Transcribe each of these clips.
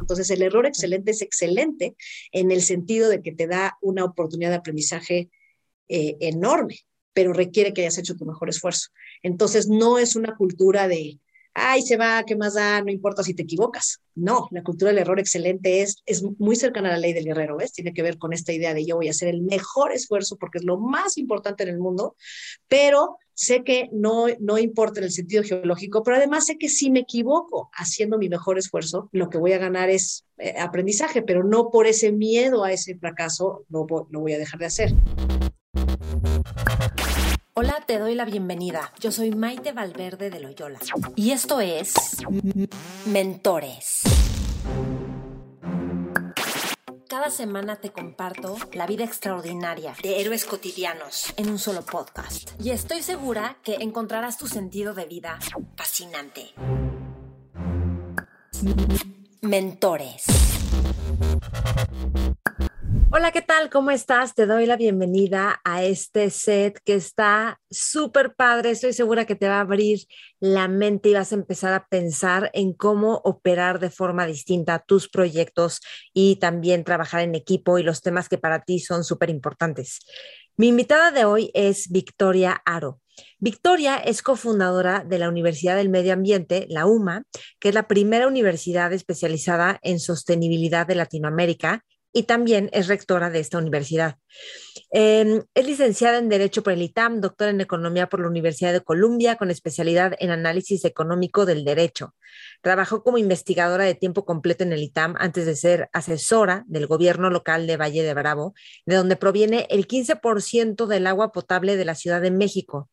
Entonces, el error excelente es excelente en el sentido de que te da una oportunidad de aprendizaje eh, enorme, pero requiere que hayas hecho tu mejor esfuerzo. Entonces, no es una cultura de, ay, se va, ¿qué más da? No importa si te equivocas. No, la cultura del error excelente es, es muy cercana a la ley del guerrero, ¿ves? Tiene que ver con esta idea de yo voy a hacer el mejor esfuerzo porque es lo más importante en el mundo, pero sé que no, no importa en el sentido geológico, pero además sé que si me equivoco haciendo mi mejor esfuerzo, lo que voy a ganar es eh, aprendizaje, pero no por ese miedo a ese fracaso lo, lo voy a dejar de hacer. Hola, te doy la bienvenida. Yo soy Maite Valverde de Loyola y esto es Mentores. Cada semana te comparto la vida extraordinaria de héroes cotidianos en un solo podcast. Y estoy segura que encontrarás tu sentido de vida fascinante. Mentores. Hola, ¿qué tal? ¿Cómo estás? Te doy la bienvenida a este set que está súper padre. Estoy segura que te va a abrir la mente y vas a empezar a pensar en cómo operar de forma distinta tus proyectos y también trabajar en equipo y los temas que para ti son súper importantes. Mi invitada de hoy es Victoria Aro. Victoria es cofundadora de la Universidad del Medio Ambiente, la UMA, que es la primera universidad especializada en sostenibilidad de Latinoamérica y también es rectora de esta universidad. Em, es licenciada en Derecho por el ITAM, doctora en Economía por la Universidad de Columbia, con especialidad en Análisis Económico del Derecho. Trabajó como investigadora de tiempo completo en el ITAM antes de ser asesora del gobierno local de Valle de Bravo, de donde proviene el 15% del agua potable de la Ciudad de México.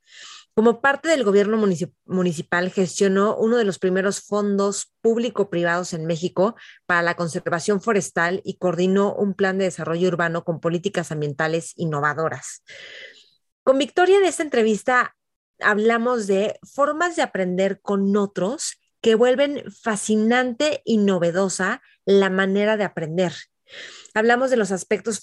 Como parte del gobierno municipal, gestionó uno de los primeros fondos público-privados en México para la conservación forestal y coordinó un plan de desarrollo urbano con políticas ambientales innovadoras. Con Victoria en esta entrevista hablamos de formas de aprender con otros que vuelven fascinante y novedosa la manera de aprender hablamos de los aspectos,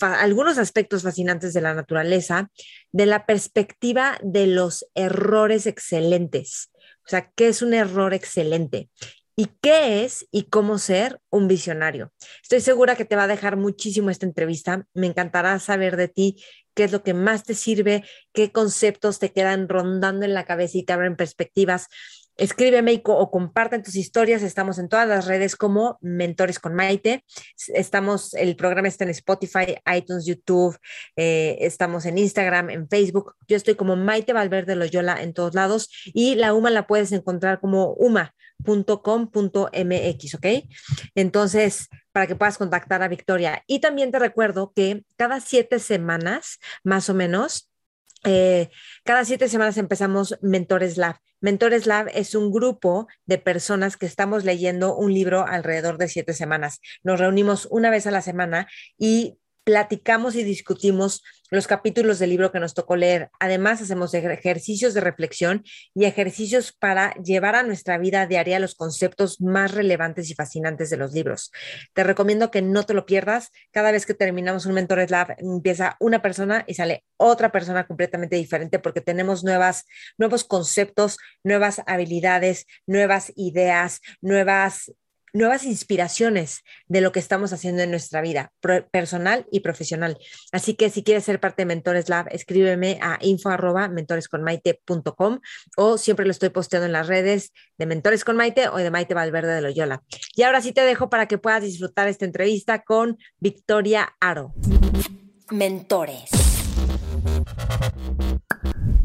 algunos aspectos fascinantes de la naturaleza, de la perspectiva de los errores excelentes. O sea, ¿qué es un error excelente? ¿Y qué es y cómo ser un visionario? Estoy segura que te va a dejar muchísimo esta entrevista. Me encantará saber de ti qué es lo que más te sirve, qué conceptos te quedan rondando en la cabeza y te abren perspectivas Escríbeme o compartan tus historias. Estamos en todas las redes como Mentores con Maite. Estamos, el programa está en Spotify, iTunes, YouTube. Eh, estamos en Instagram, en Facebook. Yo estoy como Maite Valverde Loyola en todos lados y la UMA la puedes encontrar como uma.com.mx, ¿ok? Entonces, para que puedas contactar a Victoria. Y también te recuerdo que cada siete semanas, más o menos, eh, cada siete semanas empezamos Mentores Lab. Mentores Lab es un grupo de personas que estamos leyendo un libro alrededor de siete semanas. Nos reunimos una vez a la semana y platicamos y discutimos los capítulos del libro que nos tocó leer. Además, hacemos ejercicios de reflexión y ejercicios para llevar a nuestra vida diaria los conceptos más relevantes y fascinantes de los libros. Te recomiendo que no te lo pierdas. Cada vez que terminamos un Mentores Lab, empieza una persona y sale otra persona completamente diferente porque tenemos nuevas, nuevos conceptos, nuevas habilidades, nuevas ideas, nuevas nuevas inspiraciones de lo que estamos haciendo en nuestra vida personal y profesional. Así que si quieres ser parte de Mentores Lab, escríbeme a info mentoresconmaite.com o siempre lo estoy posteando en las redes de Mentores con Maite o de Maite Valverde de Loyola. Y ahora sí te dejo para que puedas disfrutar esta entrevista con Victoria Aro. Mentores.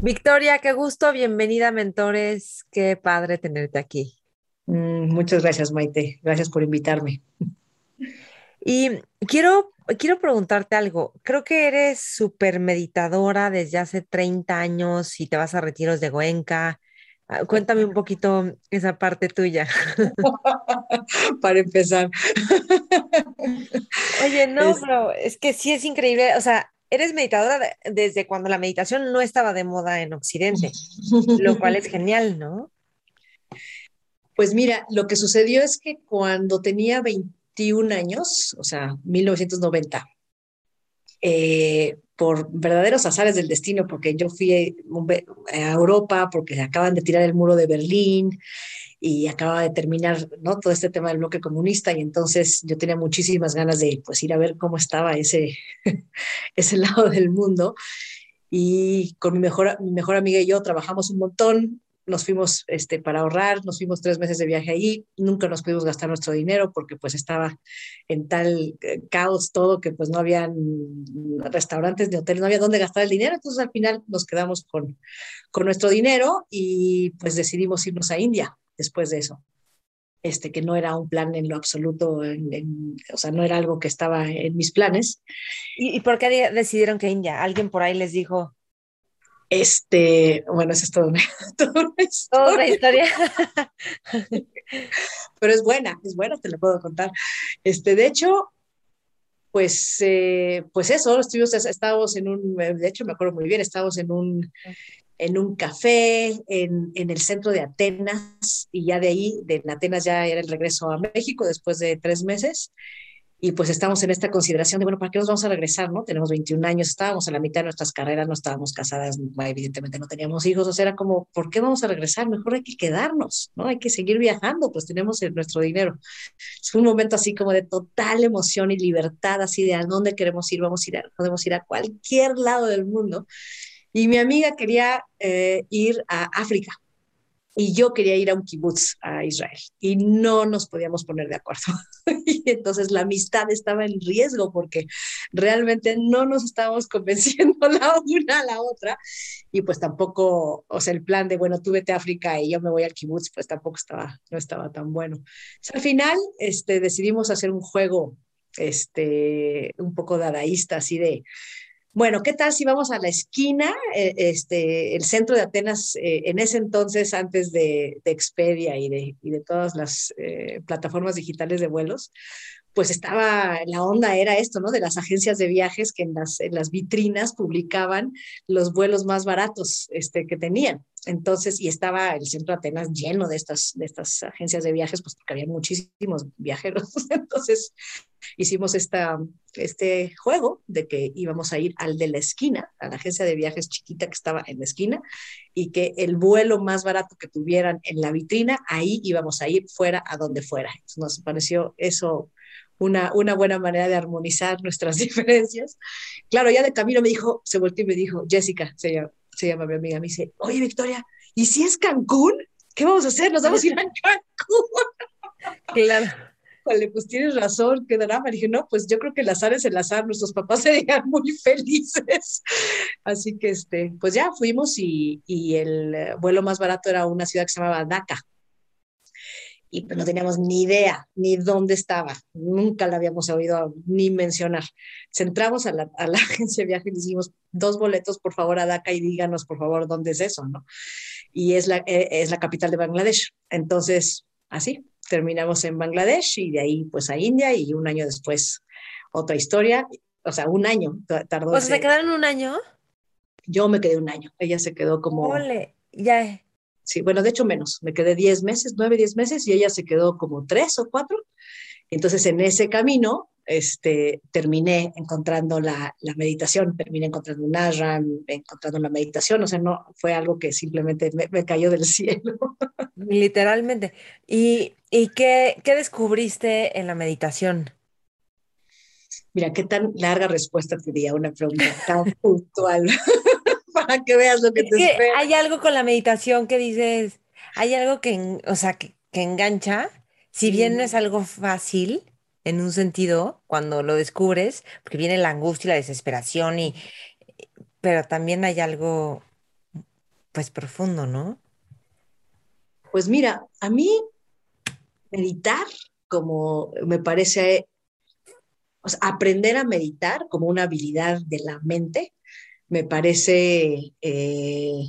Victoria, qué gusto, bienvenida Mentores, qué padre tenerte aquí. Mm, muchas gracias, Maite. Gracias por invitarme. Y quiero, quiero preguntarte algo. Creo que eres súper meditadora desde hace 30 años y te vas a retiros de Goenka. Ah, cuéntame un poquito esa parte tuya. Para empezar. Oye, no, pero es que sí es increíble. O sea, eres meditadora desde cuando la meditación no estaba de moda en Occidente, lo cual es genial, ¿no? Pues mira, lo que sucedió es que cuando tenía 21 años, o sea, 1990, eh, por verdaderos azares del destino, porque yo fui a Europa, porque acaban de tirar el muro de Berlín, y acababa de terminar todo este tema del bloque comunista y entonces yo tenía muchísimas ganas de pues ir a ver cómo estaba ese, ese lado del mundo. Y con mi mejor, mi mejor amiga y yo trabajamos un montón, nos fuimos este, para ahorrar, nos fuimos tres meses de viaje ahí, nunca nos pudimos gastar nuestro dinero porque pues estaba en tal eh, caos todo que pues no habían restaurantes ni hoteles, no había dónde gastar el dinero, entonces al final nos quedamos con, con nuestro dinero y pues decidimos irnos a India después de eso. Este, que no era un plan en lo absoluto, o sea, no era algo que estaba en mis planes. ¿Y, ¿Y por qué decidieron que India? ¿Alguien por ahí les dijo, este, bueno, eso es todo una, historia. historia. Pero es buena, es buena, te lo puedo contar. Este, de hecho, pues, eh, pues eso, estuvimos, estábamos en un, de hecho me acuerdo muy bien, estábamos en un, en un café en, en, el centro de Atenas y ya de ahí, de Atenas ya era el regreso a México después de tres meses y pues estamos en esta consideración de, bueno, ¿para qué nos vamos a regresar? ¿no? Tenemos 21 años, estábamos a la mitad de nuestras carreras, no estábamos casadas, evidentemente no teníamos hijos, o sea, era como, ¿por qué vamos a regresar? Mejor hay que quedarnos, ¿no? Hay que seguir viajando, pues tenemos nuestro dinero. Fue un momento así como de total emoción y libertad, así de a dónde queremos ir, vamos a ir a, podemos ir a cualquier lado del mundo. Y mi amiga quería eh, ir a África, y yo quería ir a un kibutz a Israel y no nos podíamos poner de acuerdo. y entonces la amistad estaba en riesgo porque realmente no nos estábamos convenciendo la una a la otra y pues tampoco, o sea, el plan de, bueno, tú vete a África y yo me voy al kibutz, pues tampoco estaba, no estaba tan bueno. al final este, decidimos hacer un juego este, un poco dadaísta, así de, bueno, ¿qué tal si vamos a la esquina? Eh, este, el centro de Atenas, eh, en ese entonces, antes de, Expedia y de, y de, todas las eh, plataformas digitales de vuelos, pues estaba, la onda era esto, ¿no? De las agencias de viajes que en las, en las vitrinas publicaban los vuelos más baratos este, que tenían. Entonces, y estaba el centro de Atenas lleno de estas, de estas agencias de viajes, pues porque había muchísimos viajeros. Entonces, hicimos esta, este juego de que íbamos a ir al de la esquina, a la agencia de viajes chiquita que estaba en la esquina, y que el vuelo más barato que tuvieran en la vitrina, ahí íbamos a ir fuera a donde fuera. Nos pareció eso una, una buena manera de armonizar nuestras diferencias. Claro, ya de camino me dijo, se volteó y me dijo, Jessica, se llama, se llama mi amiga, me dice, oye Victoria, ¿y si es Cancún? ¿Qué vamos a hacer? Nos vamos a ir a Cancún. Claro. Vale, pues tienes razón, qué drama. Dije, no, pues yo creo que el azar es el azar, nuestros papás serían muy felices. Así que, este, pues ya fuimos y, y el vuelo más barato era una ciudad que se llamaba Dhaka y pues no teníamos ni idea ni dónde estaba, nunca la habíamos oído ni mencionar. Entramos a la, a la agencia de viaje y dijimos, dos boletos por favor a Dhaka y díganos por favor dónde es eso, ¿no? Y es la, eh, es la capital de Bangladesh. Entonces, así, terminamos en Bangladesh y de ahí pues a India y un año después otra historia, o sea, un año tardó. ¿O se quedaron un año? Yo me quedé un año, ella se quedó como... Ole, ya sí, bueno, de hecho menos, me quedé 10 meses, 9, 10 meses y ella se quedó como 3 o 4. Entonces en ese camino este, terminé encontrando la, la, meditación, terminé encontrando un ashram, encontrando la meditación, o sea, no fue algo que simplemente me, me cayó del cielo. Literalmente. ¿Y, y qué, qué descubriste en la meditación? Mira, qué tan larga respuesta te di a una pregunta tan puntual para que veas lo que te espera. Hay algo con la meditación que dices, hay algo que, o sea, que, que engancha, si bien no es algo fácil en un sentido cuando lo descubres, porque viene la angustia y la desesperación y pero también hay algo pues profundo, ¿no? Pues mira, a mí meditar como me parece o sea, aprender a meditar como una habilidad de la mente me parece eh,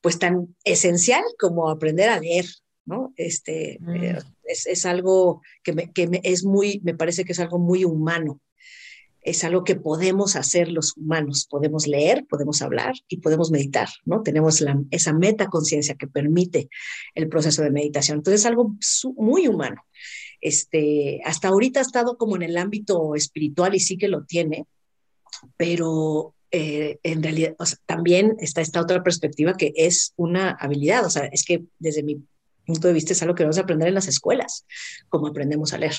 pues tan esencial como aprender a leer, ¿no? Este, mm. eh, es, es, algo que, me, que me, es muy, me parece que es algo muy humano. Es algo que podemos hacer los humanos. Podemos leer, podemos hablar y podemos meditar, ¿no? Tenemos la, esa metaconciencia que permite el proceso de meditación. Entonces es algo muy humano. Este, hasta ahorita ha estado como en el ámbito espiritual y sí que lo tiene, pero eh, en realidad también está esta otra perspectiva que es una habilidad, o sea, es que desde mi punto de vista es algo que vamos a aprender en las escuelas, como aprendemos a leer.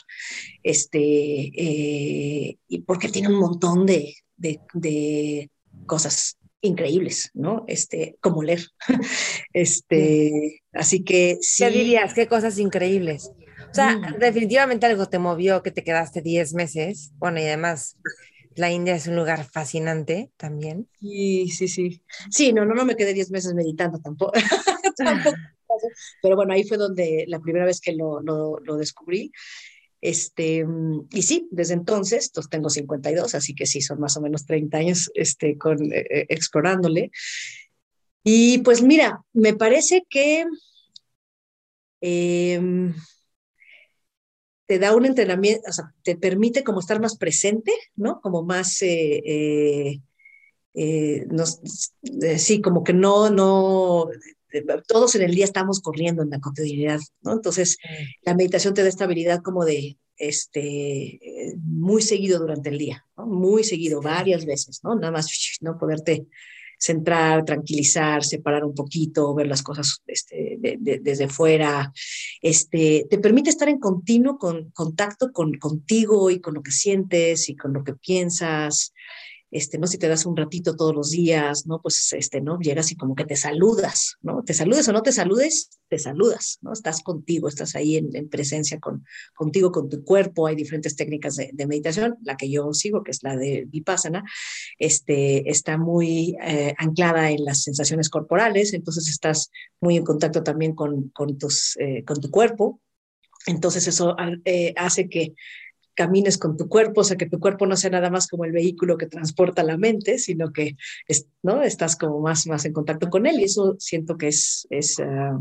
Este, eh, y porque tiene un montón de, de, cosas increíbles, ¿no? Este, como leer. Este, así que sí. ¿Qué dirías? ¿Qué cosas increíbles? O sea, mm. definitivamente algo te movió que te quedaste 10 meses. Bueno, y además la India es un lugar fascinante también. Sí, sí, sí. Sí, no, no, no me quedé 10 meses meditando tampoco. tampoco. Pero bueno, ahí fue donde la primera vez que lo, lo, lo descubrí. Este, y sí, desde entonces, pues tengo 52, así que sí, son más o menos 30 años este, con, eh, eh, explorándole. Y pues mira, me parece que em, te da un entrenamiento, o sea, te permite como estar más presente, ¿no? Como más, eh, sí, como que no, no, todos en el día estamos corriendo en la cotidianidad, ¿no? Entonces, la meditación te da estabilidad como de, este, muy seguido durante el día, ¿no? Muy seguido, varias veces, ¿no? Nada más, ¿no? Poderte centrar, tranquilizar, separar un poquito, ver las cosas este, desde fuera, este, te permite estar en continuo con, contacto con, contigo y con lo que sientes y con lo que piensas, este, ¿no? Si te das un ratito todos los días, ¿no? Pues, este, ¿no? Llegas y como que te saludas, ¿no? Te saludes o no te saludes, te saludas, ¿no? Estás contigo, estás ahí en, presencia con, contigo, con tu cuerpo. Hay diferentes técnicas de, meditación. La que yo sigo, que es la de Vipassana, este, está muy eh, anclada en las sensaciones corporales, entonces estás muy en contacto también con, con, tus, eh, con tu cuerpo. Entonces eso eh, hace que camines con tu cuerpo, o sea, que tu cuerpo no sea nada más como el vehículo que transporta la mente, sino que ¿no? estás como más, más en contacto con él y eso siento que es, es ah,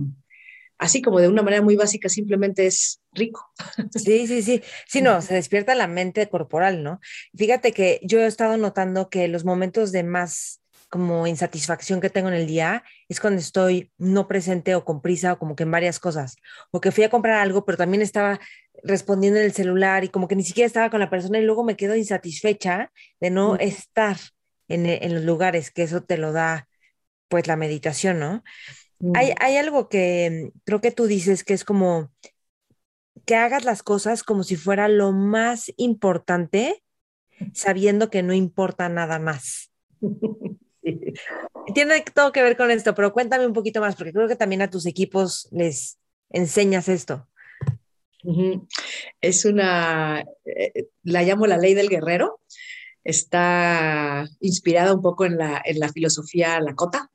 así como de una manera muy básica, simplemente es rico. Sí, sí, sí, sí, no, se despierta la mente corporal, ¿no? Fíjate que yo he estado notando que los momentos de más como insatisfacción que tengo en el día es cuando estoy no presente o con prisa o como que en varias cosas, o que fui a comprar algo, pero también estaba respondiendo en el celular y como que ni siquiera estaba con la persona y luego me quedo insatisfecha de no estar en, e, en, los lugares, que eso te lo da pues la meditación, ¿no? Hay, hay algo que creo que tú dices que es como que hagas las cosas como si fuera lo más importante, sabiendo que no importa nada más. Tiene todo que ver con esto, pero cuéntame un poquito más, porque creo que también a tus equipos les enseñas esto. Es una, eh, la llamo la ley del guerrero. Está inspirada un poco en la, en la filosofía Lakota.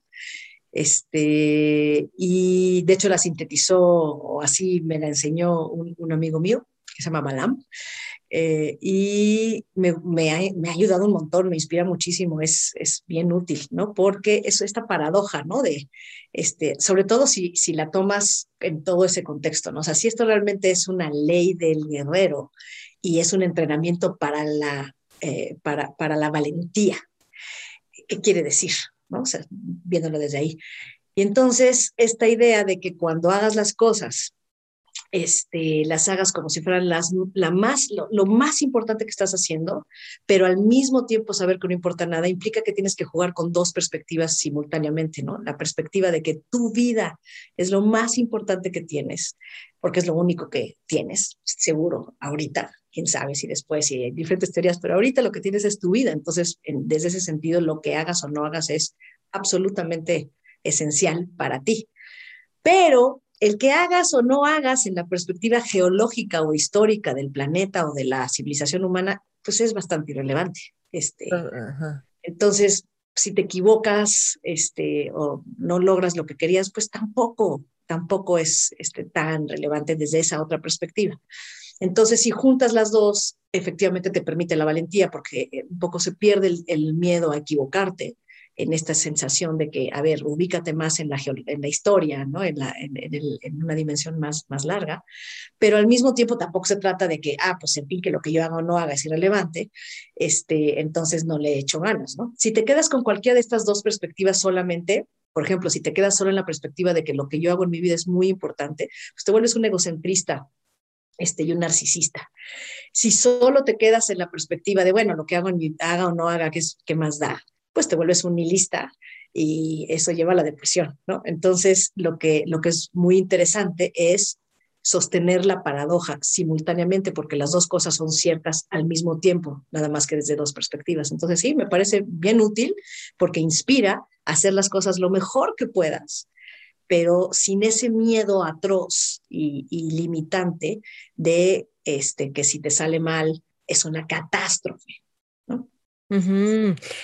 Este, y de hecho la sintetizó, o así me la enseñó un, un amigo mío, que se llama Malam. Eh, y me, ha, ayudado un montón, me inspira muchísimo, es, es bien útil, ¿no? Porque es esta paradoja, ¿no? De, este, sobre todo si, si la tomas en todo ese contexto, ¿no? O sea, si esto realmente es una ley del guerrero y es un entrenamiento para la, eh, para, para la valentía, ¿qué quiere decir? ¿no? O sea, viéndolo desde ahí. Y entonces, esta idea de que cuando hagas las cosas este, las hagas como si fueran las, la más, lo, más importante que estás haciendo, pero al mismo tiempo saber que no importa nada, implica que tienes que jugar con dos perspectivas simultáneamente, ¿no? La perspectiva de que tu vida es lo más importante que tienes, porque es lo único que tienes, seguro, ahorita, quién sabe si después, si hay diferentes teorías, pero ahorita lo que tienes es tu vida, entonces, desde ese sentido, lo que hagas o no hagas es absolutamente esencial para ti. Pero el que hagas o no hagas en la perspectiva geológica o histórica del planeta o de la civilización humana, pues es bastante irrelevante. Este, ah, Entonces, si te equivocas este, o no logras lo que querías, pues tampoco, tampoco es este, tan relevante desde esa otra perspectiva. Entonces, si juntas las dos, efectivamente te permite la valentía porque un poco se pierde el miedo a equivocarte en esta sensación de que, a ver, ubícate más en la, en la historia, ¿no? En, la, en, en, una dimensión más, más larga, pero al mismo tiempo tampoco se trata de que, ah, pues en fin, que lo que yo haga o no haga es irrelevante, este, entonces no le he hecho ganas, ¿no? Si te quedas con cualquiera de estas dos perspectivas solamente, por ejemplo, si te quedas solo en la perspectiva de que lo que yo hago en mi vida es muy importante, pues te vuelves un egocentrista este, y un narcisista. Si solo te quedas en la perspectiva de, bueno, lo que hago en mi, haga o no haga, ¿qué, qué más da? Pues te vuelves un nihilista y eso lleva a la depresión, ¿no? Entonces, lo que, lo que es muy interesante es sostener la paradoja simultáneamente, porque las dos cosas son ciertas al mismo tiempo, nada más que desde dos perspectivas. Entonces, sí, me parece bien útil porque inspira a hacer las cosas lo mejor que puedas, pero sin ese miedo atroz y, limitante de este, que si te sale mal es una catástrofe.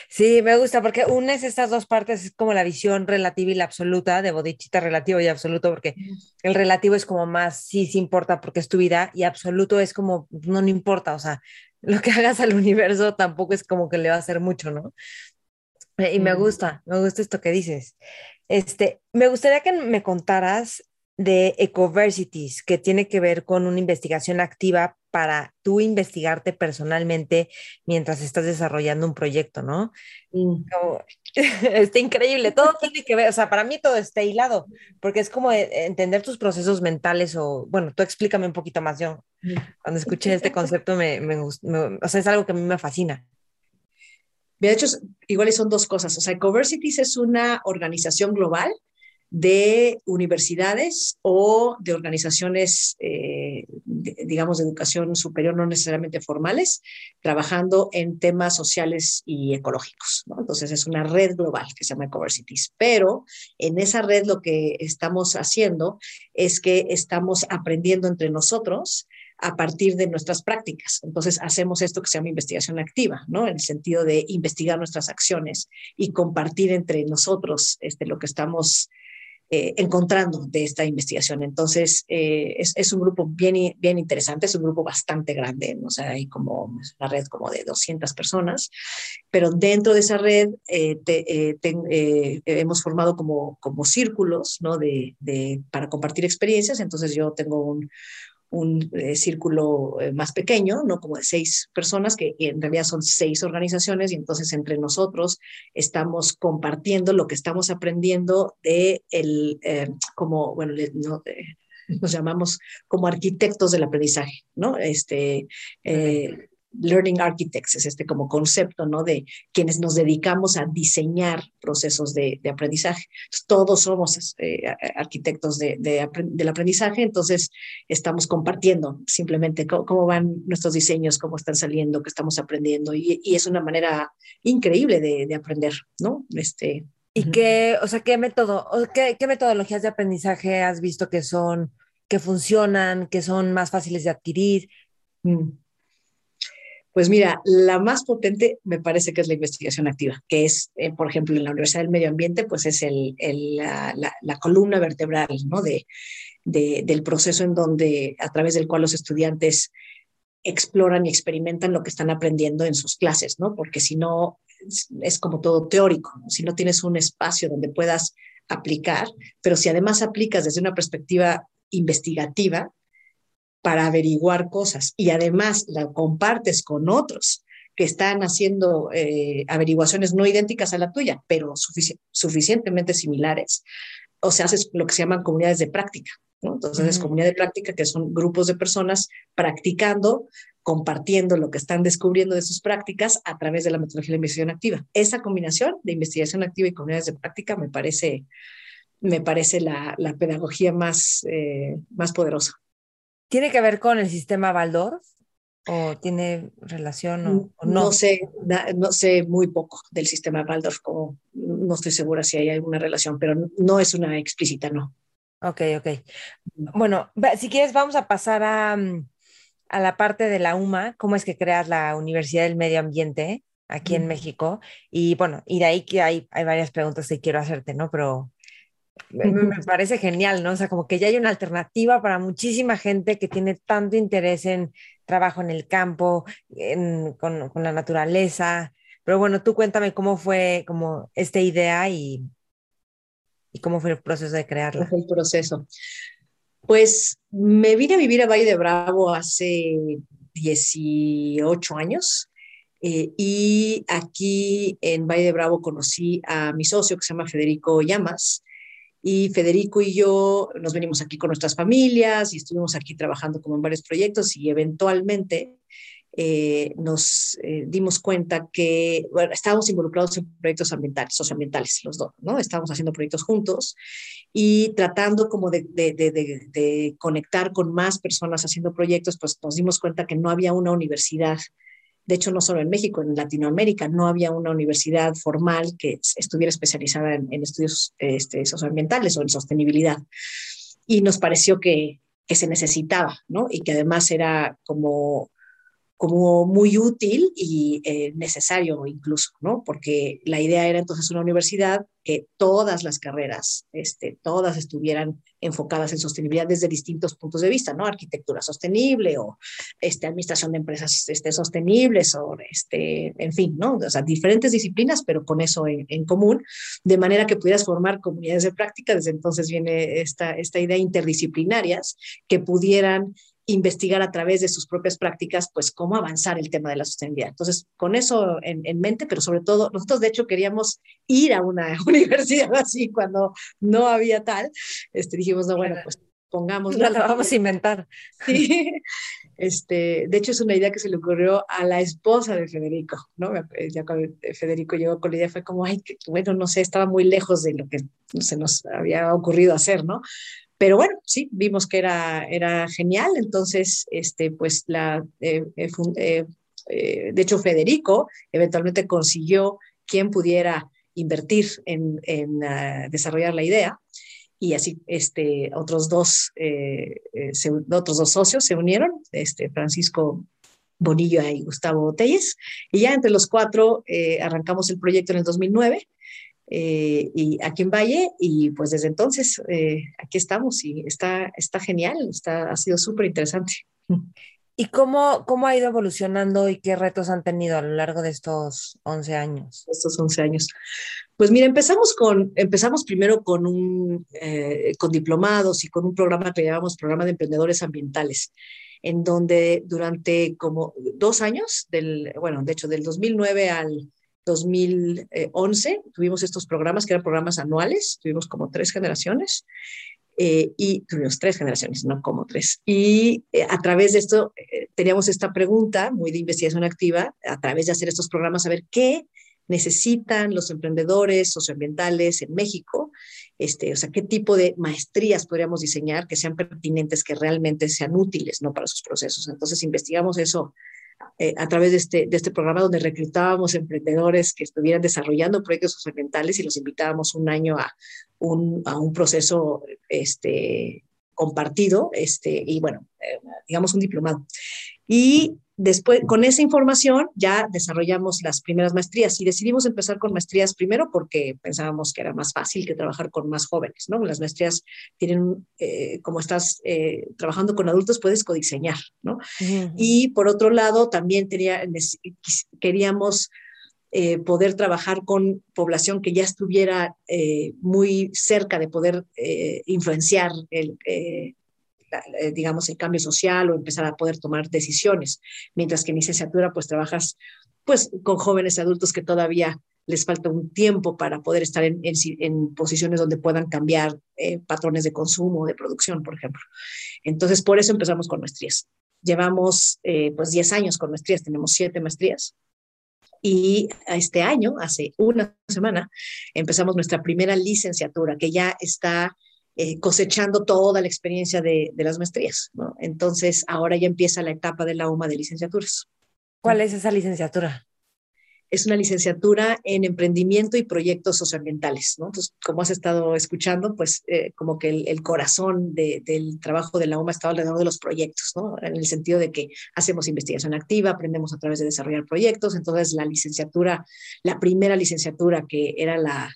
Sí, me gusta porque unes estas dos partes, es como la visión relativa y la absoluta, de bodichita relativo y absoluto, porque el relativo es como más, sí, sí importa porque es tu vida, y absoluto es como, no, no importa, o sea, lo que hagas al universo tampoco es como que le va a hacer mucho, ¿no? Y me gusta, me gusta esto que dices. Este, me gustaría que me contaras de Ecoversities, que tiene que ver con una investigación activa para tú investigarte personalmente mientras estás desarrollando un proyecto, ¿no? Mm. está increíble, todo tiene que ver, o sea, para mí todo está hilado, porque es como e, entender tus procesos mentales o, bueno, tú explícame un poquito más, yo mm. cuando escuché este concepto me, me, o sea, es algo que a mí me fascina. De hecho, igual son dos cosas, o sea, Ecoversities es una organización global de universidades o de organizaciones, eh, digamos, de educación superior, no necesariamente formales, trabajando en temas sociales y ecológicos. Entonces es una red global que se llama Ecoversities. Pero en esa red lo que estamos haciendo es que estamos aprendiendo entre nosotros a partir de nuestras prácticas. Entonces, hacemos esto que se llama investigación activa, ¿no? En el sentido de investigar nuestras acciones y compartir entre nosotros este, lo que estamos eh, encontrando de esta investigación. Entonces, eh, es, un grupo bien, bien interesante, es un grupo bastante grande, o sea, hay como una red como de 200 personas, pero dentro de esa red eh, hemos formado como, como círculos, ¿no? De, de, para compartir experiencias, entonces yo tengo un, un eh, círculo eh, más pequeño, no como de seis personas, que en realidad son seis organizaciones y entonces entre nosotros estamos compartiendo lo que estamos aprendiendo de el, eh, como, bueno, nos llamamos como arquitectos del aprendizaje, ¿no? Este, Learning Architects, es este como concepto, ¿no? De quienes nos dedicamos a diseñar procesos de, aprendizaje. todos somos eh, arquitectos de, del aprendizaje, entonces estamos compartiendo simplemente cómo, van nuestros diseños, cómo están saliendo, qué estamos aprendiendo, y, es una manera increíble de, aprender, ¿no? Este, ¿Y qué, o sea, qué método, qué, qué metodologías de aprendizaje has visto que son, que funcionan, que son más fáciles de adquirir? Mm. Pues mira, la más potente me parece que es la investigación activa, que es, eh, por ejemplo, en la Universidad del Medio Ambiente, pues es la, columna vertebral ¿no? de, del proceso en donde, a través del cual los estudiantes exploran y experimentan lo que están aprendiendo en sus clases, ¿no? Porque si no, es, como todo teórico, si no tienes un espacio donde puedas aplicar, pero si además aplicas desde una perspectiva investigativa, para averiguar cosas y además la compartes con otros que están haciendo eh, averiguaciones no idénticas a la tuya, pero suficientemente similares. O sea, haces lo que se llaman comunidades de práctica. Entonces, es comunidad de práctica que son grupos de personas practicando, compartiendo lo que están descubriendo de sus prácticas a través de la metodología de investigación activa. Esa combinación de investigación activa y comunidades de práctica me parece, me parece la, pedagogía más, eh, más poderosa. ¿Tiene que ver con el sistema Waldorf? ¿O tiene relación o, no? No sé, no sé muy poco del sistema Waldorf, como no estoy segura si hay alguna relación, pero no es una explícita, no. Ok, ok. Bueno, si quieres vamos a pasar a, mm, a la parte de la UMA, cómo es que creas la Universidad del Medio Ambiente aquí en México. Y bueno, y de ahí que hay, hay varias preguntas que quiero hacerte, ¿no? Pero me, parece genial, ¿no? O sea, como que ya hay una alternativa para muchísima gente que tiene tanto interés en trabajo en el campo, con, con, la naturaleza. Pero bueno, tú cuéntame cómo fue como esta idea y, y cómo fue el proceso de crearla. el proceso. Pues me vine a vivir a Valle de Bravo hace 18 años. Eh, y aquí en Valle de Bravo conocí a mi socio que se llama Federico Llamas, y Federico y yo nos venimos aquí con nuestras familias y estuvimos aquí trabajando como en varios proyectos y eventualmente eh, nos eh, dimos cuenta que bueno, estábamos involucrados en proyectos ambientales, socioambientales, los dos, ¿no? Estábamos haciendo proyectos juntos y tratando como de, de, conectar con más personas haciendo proyectos, pues nos dimos cuenta que no había una universidad. De hecho, no solo en México, en Latinoamérica no había una universidad formal que estuviera especializada en, estudios este, socioambientales o en sostenibilidad. Y nos pareció que, que se necesitaba, ¿no? Y que además era como como muy útil y eh, necesario incluso, ¿no? Porque la idea era entonces una universidad que todas las carreras, este, todas estuvieran enfocadas en sostenibilidad desde distintos puntos de vista, ¿no? Arquitectura sostenible o este, administración de empresas este, sostenibles o, este, en fin, ¿no? O sea, diferentes disciplinas, pero con eso en, común, de manera que pudieras formar comunidades de práctica. Desde entonces viene esta, esta idea interdisciplinarias que pudieran investigar a través de sus propias prácticas, pues cómo avanzar el tema de la sostenibilidad. Entonces, con eso en, en, mente, pero sobre todo, nosotros de hecho queríamos ir a una universidad así cuando no había tal, este, dijimos, no, bueno, pues pongamos... No la vamos a inventar. Sí, este, de hecho es una idea que se le ocurrió a la esposa de Federico, ¿no? Ya cuando Federico llegó con la idea fue como, ay, bueno, no sé, estaba muy lejos de lo que se nos había ocurrido hacer, ¿no? Pero bueno, sí, vimos que era, era genial, entonces, este, pues la, eh, eh, eh, de hecho, Federico eventualmente consiguió quien pudiera invertir en, en uh, desarrollar la idea. Y así este, otros, dos, se, otros dos socios se unieron, este, Francisco Bonillo y Gustavo Telles, y ya entre los cuatro arrancamos el proyecto en el 2009 eh, y aquí en Valle y pues desde entonces eh, aquí estamos y está, está genial, está, ha sido súper interesante. ¿Y cómo, cómo ha ido evolucionando y qué retos han tenido a lo largo de estos 11 años? Estos 11 años. Pues mira, empezamos, con, empezamos primero con, un, eh, con diplomados y con un programa que llamamos Programa de Emprendedores Ambientales, en donde durante como dos años, del, bueno, de hecho del 2009 al 2011 tuvimos estos programas que eran programas anuales, tuvimos como tres generaciones eh, y tuvimos tres generaciones, no como tres. Y eh, a través de esto eh, teníamos esta pregunta muy de investigación activa, a través de hacer estos programas, a ver qué necesitan los emprendedores socioambientales en México, este, o sea, qué tipo de maestrías podríamos diseñar que sean pertinentes, que realmente sean útiles ¿no? para sus procesos. Entonces investigamos eso eh, a través de este, de este programa donde reclutábamos emprendedores que estuvieran desarrollando proyectos socioambientales y los invitábamos un año a un, a un proceso este, compartido este, y bueno, eh, digamos un diplomado. Y Después, con esa información ya desarrollamos las primeras maestrías y decidimos empezar con maestrías primero porque pensábamos que era más fácil que trabajar con más jóvenes, ¿no? Las maestrías tienen, eh, como estás eh, trabajando con adultos, puedes codiseñar, ¿no? Uh -huh. Y por otro lado, también tenía, queríamos eh, poder trabajar con población que ya estuviera eh, muy cerca de poder eh, influenciar el, digamos, el cambio social o empezar a poder tomar decisiones, mientras que en licenciatura pues trabajas pues con jóvenes adultos que todavía les falta un tiempo para poder estar en, en, en posiciones donde puedan cambiar eh, patrones de consumo o de producción, por ejemplo. Entonces, por eso empezamos con maestrías. Llevamos eh, pues 10 años con maestrías, tenemos 7 maestrías. Y este año, hace una semana, empezamos nuestra primera licenciatura, que ya está eh, cosechando toda la experiencia de, de las maestrías. ¿no? Entonces, ahora ya empieza la etapa de la UMA de licenciaturas. ¿Cuál es esa licenciatura? Es una licenciatura en emprendimiento y proyectos socioambientales. ¿no? Entonces, como has estado escuchando, pues eh, como que el, el corazón de, del trabajo de la UMA está alrededor de los proyectos, ¿no? en el sentido de que hacemos investigación activa, aprendemos a través de desarrollar proyectos. Entonces, la licenciatura, la primera licenciatura que era la,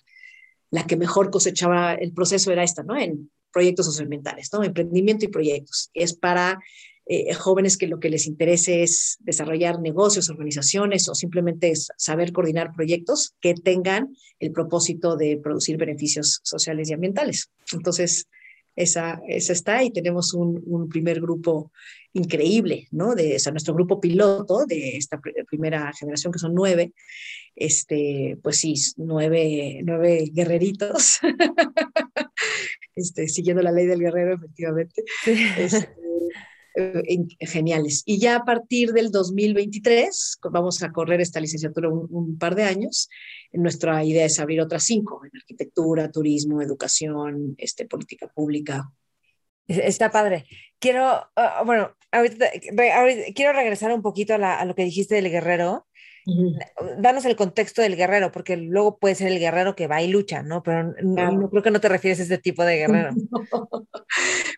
la que mejor cosechaba el proceso era esta, ¿no? En proyectos socioambientales, ¿no? Emprendimiento y proyectos. Es para eh, jóvenes que lo que les interese es desarrollar negocios, organizaciones o simplemente saber coordinar proyectos que tengan el propósito de producir beneficios sociales y ambientales. Entonces, esa, esa está y tenemos un, un, primer grupo increíble, ¿no? De, o sea, nuestro grupo piloto de esta pr primera generación, que son nueve, este, pues sí, nueve, nueve guerreritos, este, siguiendo la ley del guerrero, efectivamente. Este, eh, geniales. Y ya a partir del 2023 vamos a correr esta licenciatura un, par de años. Nuestra idea es abrir otras cinco, en arquitectura, turismo, educación, este, política pública. Está padre. Quiero, ah, bueno, ahorita, quiero regresar un poquito a, lo que dijiste del guerrero. Danos el contexto del guerrero, porque luego puede ser el guerrero que va y lucha, ¿no? Pero no, creo que no te refieres a ese tipo de guerrero.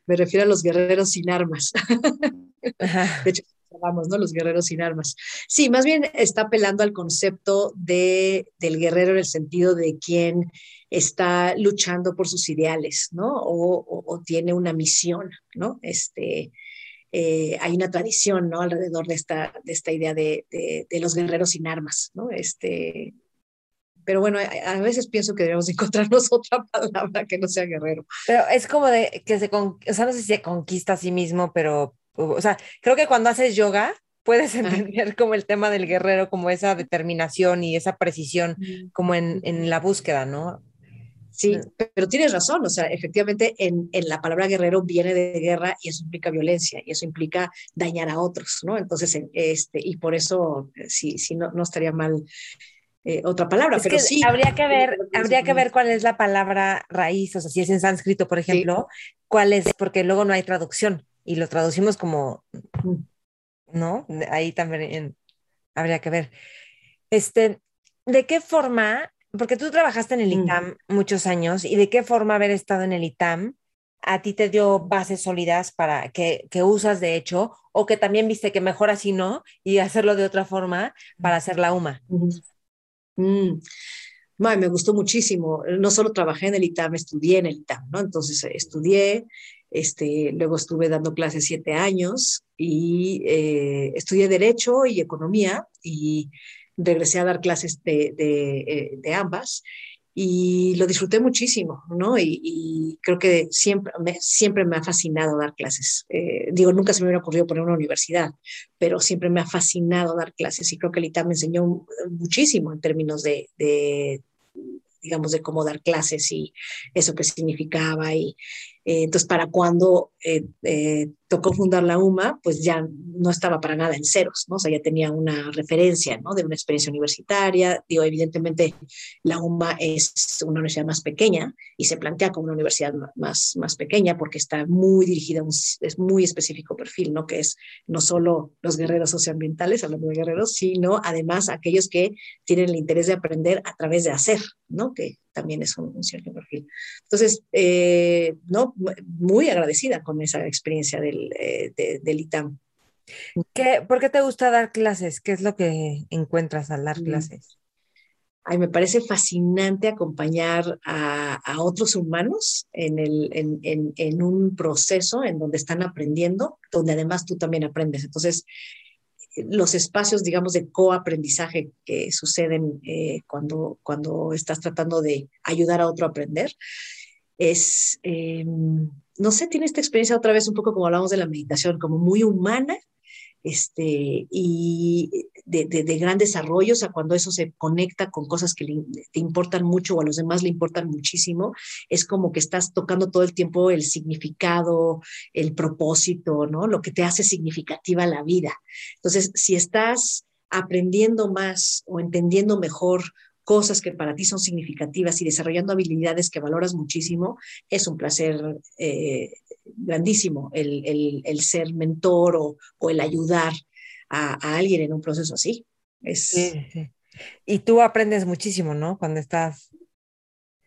Me refiero a los guerreros sin armas. De hecho, llamamos, ¿no? Los guerreros sin armas. Sí, más bien está apelando al concepto de, del guerrero en el sentido de quien está luchando por sus ideales, ¿no? O, tiene una misión, ¿no? Este, eh, hay una tradición, ¿no? Alrededor de esta, de esta idea de, de, los guerreros sin armas, ¿no? Este, pero bueno, a, veces pienso que debemos encontrarnos otra palabra que no sea guerrero. Pero es como de que se, o sea, no sé si se conquista a sí mismo, pero, o sea, creo que cuando haces yoga, puedes entender como el tema del guerrero, como esa determinación y esa precisión, como en, en la búsqueda, ¿no? Sí, pero tienes razón, o sea, efectivamente en, en, la palabra guerrero viene de guerra y eso implica violencia y eso implica dañar a otros, ¿no? Entonces, este, y por eso, eh, sí, sí no, no estaría mal eh, otra palabra, pero sí. Habría que ver, habría que ver cuál es la palabra raíz, o sea, si es en sánscrito, por ejemplo, cuál es, porque luego no hay traducción y lo traducimos como, ¿no? Ahí también habría que ver. Este, ¿de qué forma porque tú trabajaste en el mm. ITAM muchos años y de qué forma haber estado en el ITAM a ti te dio bases sólidas para que, que usas de hecho o que también viste que mejor así no y hacerlo de otra forma para hacer la UMA. Mm. me gustó muchísimo. No solo trabajé en el ITAM, estudié en el ITAM, ¿no? Entonces estudié, este, luego estuve dando clases siete años y eh, estudié Derecho y Economía y regresé a dar clases de, de, eh, ambas y lo disfruté muchísimo, ¿no? Y, creo que siempre me, siempre me ha fascinado dar clases. Eh, digo, nunca se me hubiera ocurrido poner una universidad, pero siempre me ha fascinado dar clases y creo que el ITAM me enseñó muchísimo en términos de, de digamos, de cómo dar clases y eso que significaba y, eh, entonces, para cuando eh, eh, tocó fundar la UMA, pues ya no estaba para nada en ceros, ¿no? O sea, ya tenía una referencia, ¿no? De una experiencia universitaria. Digo, evidentemente, la UMA es una universidad más pequeña y se plantea como una universidad más, más pequeña porque está muy dirigida a un es muy específico perfil, ¿no? Que es no solo los guerreros socioambientales, hablando de guerreros, sino además aquellos que tienen el interés de aprender a través de hacer, ¿no? Que también es un, cierto perfil. Entonces, eh, no, muy agradecida con esa experiencia del, eh, del ITAM. ¿Qué, ¿Por qué te gusta dar clases? ¿Qué es lo que encuentras al dar mm. clases? Ay, me parece fascinante acompañar a, a otros humanos en, el, en, en, en, un proceso en donde están aprendiendo, donde además tú también aprendes. Entonces, los espacios, digamos, de coaprendizaje que suceden eh, cuando, cuando estás tratando de ayudar a otro a aprender, es, em, no sé, tiene esta experiencia otra vez un poco como hablamos de la meditación, como muy humana, este, y de, de, gran desarrollo, o sea, cuando eso se conecta con cosas que te importan mucho o a los demás le importan muchísimo, es como que estás tocando todo el tiempo el significado, el propósito, ¿no? Lo que te hace significativa la vida. Entonces, si estás aprendiendo más o entendiendo mejor cosas que para ti son significativas y desarrollando habilidades que valoras muchísimo, es un placer eh, grandísimo el, el, ser mentor o, o el ayudar a, a, alguien en un proceso así. Es... Sí, sí. Y tú aprendes muchísimo, ¿no? Cuando estás...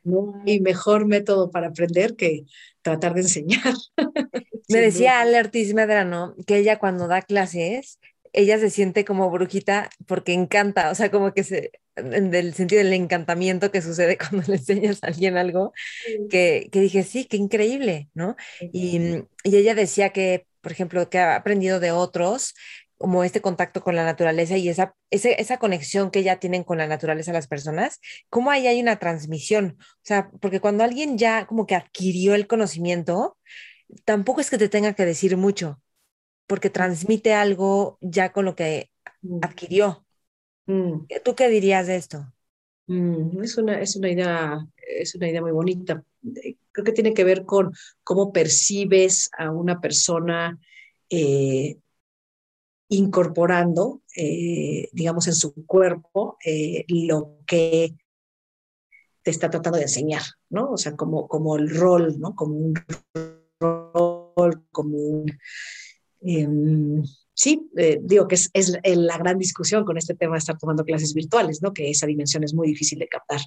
No hay mejor método para aprender que tratar de enseñar. Me decía Ale Ortiz Medrano que ella cuando da clases ella se siente como brujita porque encanta, o sea, como que se, en el sentido del encantamiento que sucede cuando le enseñas a alguien algo, que, que dije, sí, qué increíble, ¿no? Y, y, ella decía que, por ejemplo, que ha aprendido de otros, como este contacto con la naturaleza y esa, esa, esa conexión que ya tienen con la naturaleza las personas, cómo ahí hay una transmisión, o sea, porque cuando alguien ya como que adquirió el conocimiento, tampoco es que te tenga que decir mucho, porque transmite algo ya con lo que mm. adquirió. Mm. ¿Tú qué dirías de esto? Mm, es, una, es, una idea, es una idea muy bonita. Creo que tiene que ver con cómo percibes a una persona eh, incorporando, eh, digamos, en su cuerpo lo que te está tratando de enseñar, ¿no? O sea, como, como el rol, ¿no? Como un rol, como un... Em, sí, eh, digo que es, es, la gran discusión con este tema de estar tomando clases virtuales, ¿no? Que esa dimensión es muy difícil de captar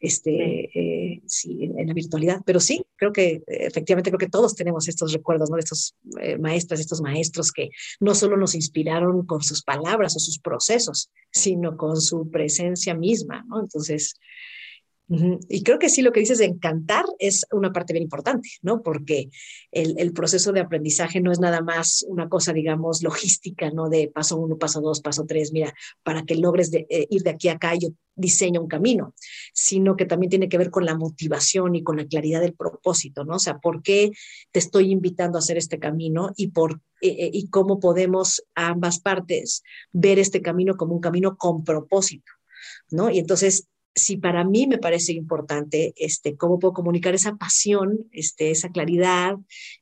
este, eh, sí, en, la virtualidad. Pero sí, creo que efectivamente creo que todos tenemos estos recuerdos, ¿no? De estos eh, maestras, estos maestros que no solo nos inspiraron con sus palabras o sus procesos, sino con su presencia misma, ¿no? Entonces, y creo que sí, lo que dices de encantar es una parte bien importante, ¿no? Porque el, proceso de aprendizaje no es nada más una cosa, digamos, logística, ¿no? De paso uno, paso dos, paso tres, mira, para que logres eh, ir de aquí a acá, yo diseño un camino, sino que también tiene que ver con la motivación y con la claridad del propósito, ¿no? O sea, ¿por qué te estoy invitando a hacer este camino y, por, eh, eh, y cómo podemos ambas partes ver este camino como un camino con propósito? ¿No? Y entonces si para mí me parece importante, este, cómo puedo comunicar esa pasión, este, esa claridad,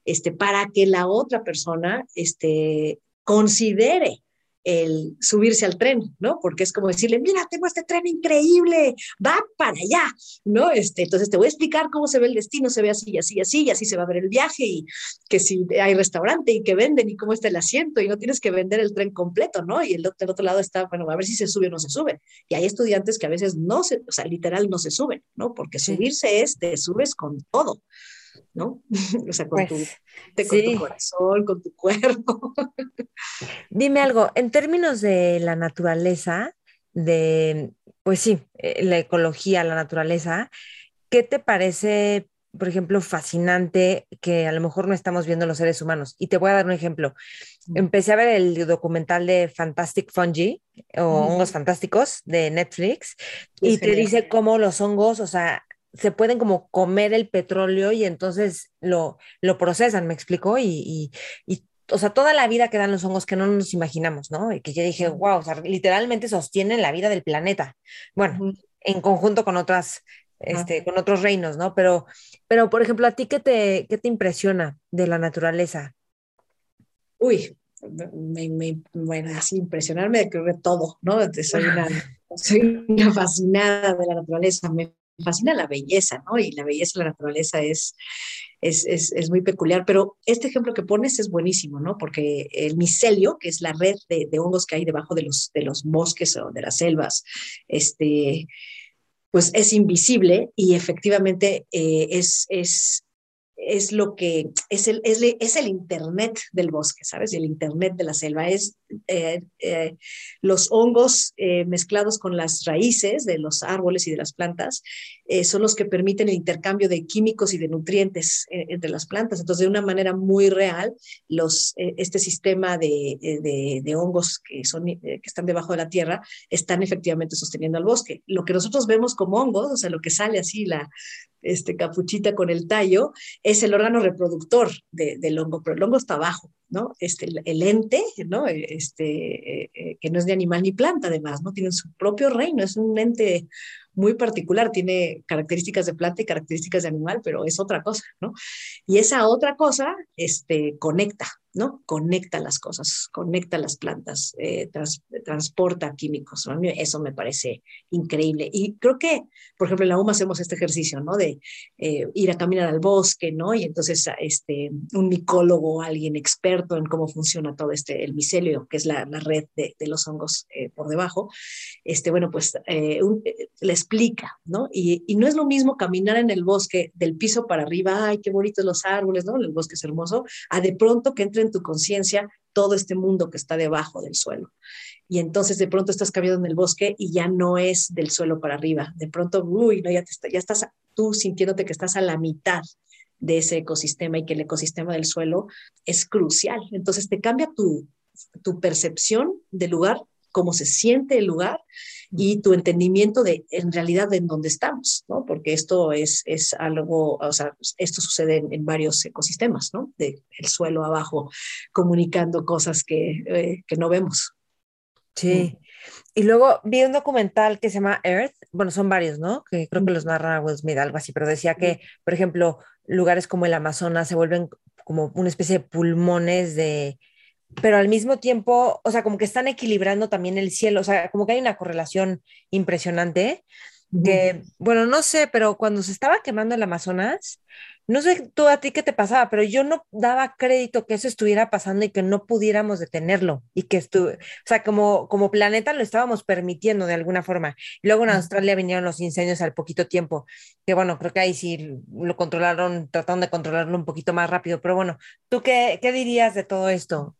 este, para que la otra persona, este, considere el subirse al tren, ¿no? Porque es como decirle, mira, tengo este tren increíble, va para allá, ¿no? Este, entonces te voy a explicar cómo se ve el destino, se ve así, así, así, y así se va a ver el viaje, y que si hay restaurante y que venden y cómo está el asiento, y no tienes que vender el tren completo, ¿no? Y el otro, otro lado está, bueno, a ver si se sube o no se sube. Y hay estudiantes que a veces no se, o sea, literal no se suben, ¿no? Porque subirse es, te subes con todo. ¿No? o sea, con, tu, pues, con tu corazón, con tu cuerpo. Dime algo, en términos de la naturaleza, de, pues sí, eh, la ecología, la naturaleza, ¿qué te parece, por ejemplo, fascinante que a lo mejor no estamos viendo los seres humanos? Y te voy a dar un ejemplo. Empecé a ver el documental de Fantastic Fungi o Hongos Fantásticos de Netflix y te dice cómo los hongos, o sea, se pueden como comer el petróleo y entonces lo, lo procesan, me explicó, y, y, o sea, toda la vida que dan los hongos que no nos imaginamos, ¿no? Y que yo dije, wow, o sea, literalmente sostienen la vida del planeta. Bueno, en conjunto con otras, este, con otros reinos, ¿no? Pero, pero, por ejemplo, ¿a ti qué te, qué te impresiona de la naturaleza? Uy, me, me, bueno, así impresionarme creo que todo, ¿no? Soy una, soy una fascinada de la naturaleza, me fascina la belleza, ¿no? Y la belleza de la naturaleza es, es, es, es, muy peculiar, pero este ejemplo que pones es buenísimo, ¿no? Porque el micelio, que es la red de, hongos que hay debajo de los, de los bosques o de las selvas, este, pues es invisible y efectivamente eh, es, es, es lo que es el, es, Internet del bosque, ¿sabes? El Internet de la selva es eh, eh, los hongos eh, mezclados con las raíces de los árboles y de las plantas son los que permiten el intercambio de químicos y de nutrientes entre las plantas. Entonces, de una manera muy real, los, este sistema de, de, hongos que, son, que están debajo de la tierra están efectivamente sosteniendo al bosque. Lo que nosotros vemos como hongos, o sea, lo que sale así, la, este, capuchita con el tallo, el órgano reproductor de, del hongo, pero el hongo está abajo. ¿No? Este, el, ente, ¿no? Este, eh, eh, que no es de animal ni planta, además, ¿no? Tiene su propio reino, es un ente muy particular, tiene características de planta y características de animal, pero es otra cosa, ¿no? Y esa otra cosa, este, conecta, ¿no? Conecta las cosas, conecta las plantas, eh, transporta químicos. Eso me parece increíble. Y creo que, por ejemplo, en la UMA hacemos este ejercicio, ¿no? De eh, ir a caminar al bosque, ¿no? Y entonces este, un micólogo, alguien experto en cómo funciona todo este, el micelio, que es la, red de, los hongos eh, por debajo, este, bueno, pues un, le explica, ¿no? Y, no es lo mismo caminar en el bosque del piso para arriba, ay, qué bonitos los árboles, ¿no? El bosque es hermoso, a de pronto que entre en tu conciencia todo este mundo que está debajo del suelo. Y entonces de pronto estás caminando en el bosque y ya no es del suelo para arriba. De pronto, uy, no, ya, te ya estás tú sintiéndote que estás a la mitad de ese ecosistema y que el ecosistema del suelo es crucial. Entonces te cambia tu, tu percepción del lugar, cómo se siente el lugar y tu entendimiento de en realidad en dónde estamos, ¿no? Porque esto es, es algo, o sea, esto sucede en, varios ecosistemas, ¿no? De el suelo abajo comunicando cosas que, eh, que no vemos. Sí. Y luego vi un documental que se llama Earth, bueno, son varios, ¿no? Que creo que los narra Will Smith, algo así, pero decía que, por ejemplo, lugares como el Amazonas se vuelven como una especie de pulmones de, pero al mismo tiempo, o sea, como que están equilibrando también el cielo, o sea, como que hay una correlación impresionante que, bueno, no sé, pero cuando se estaba quemando el Amazonas, no sé tú a ti qué te pasaba, pero yo no daba crédito que eso estuviera pasando y que no pudiéramos detenerlo y que estuve, o sea, como, como planeta lo estábamos permitiendo de alguna forma. Luego en Australia vinieron los incendios al poquito tiempo, que bueno, creo que ahí sí lo controlaron, trataron de controlarlo un poquito más rápido, pero bueno, ¿tú qué, qué dirías de todo esto?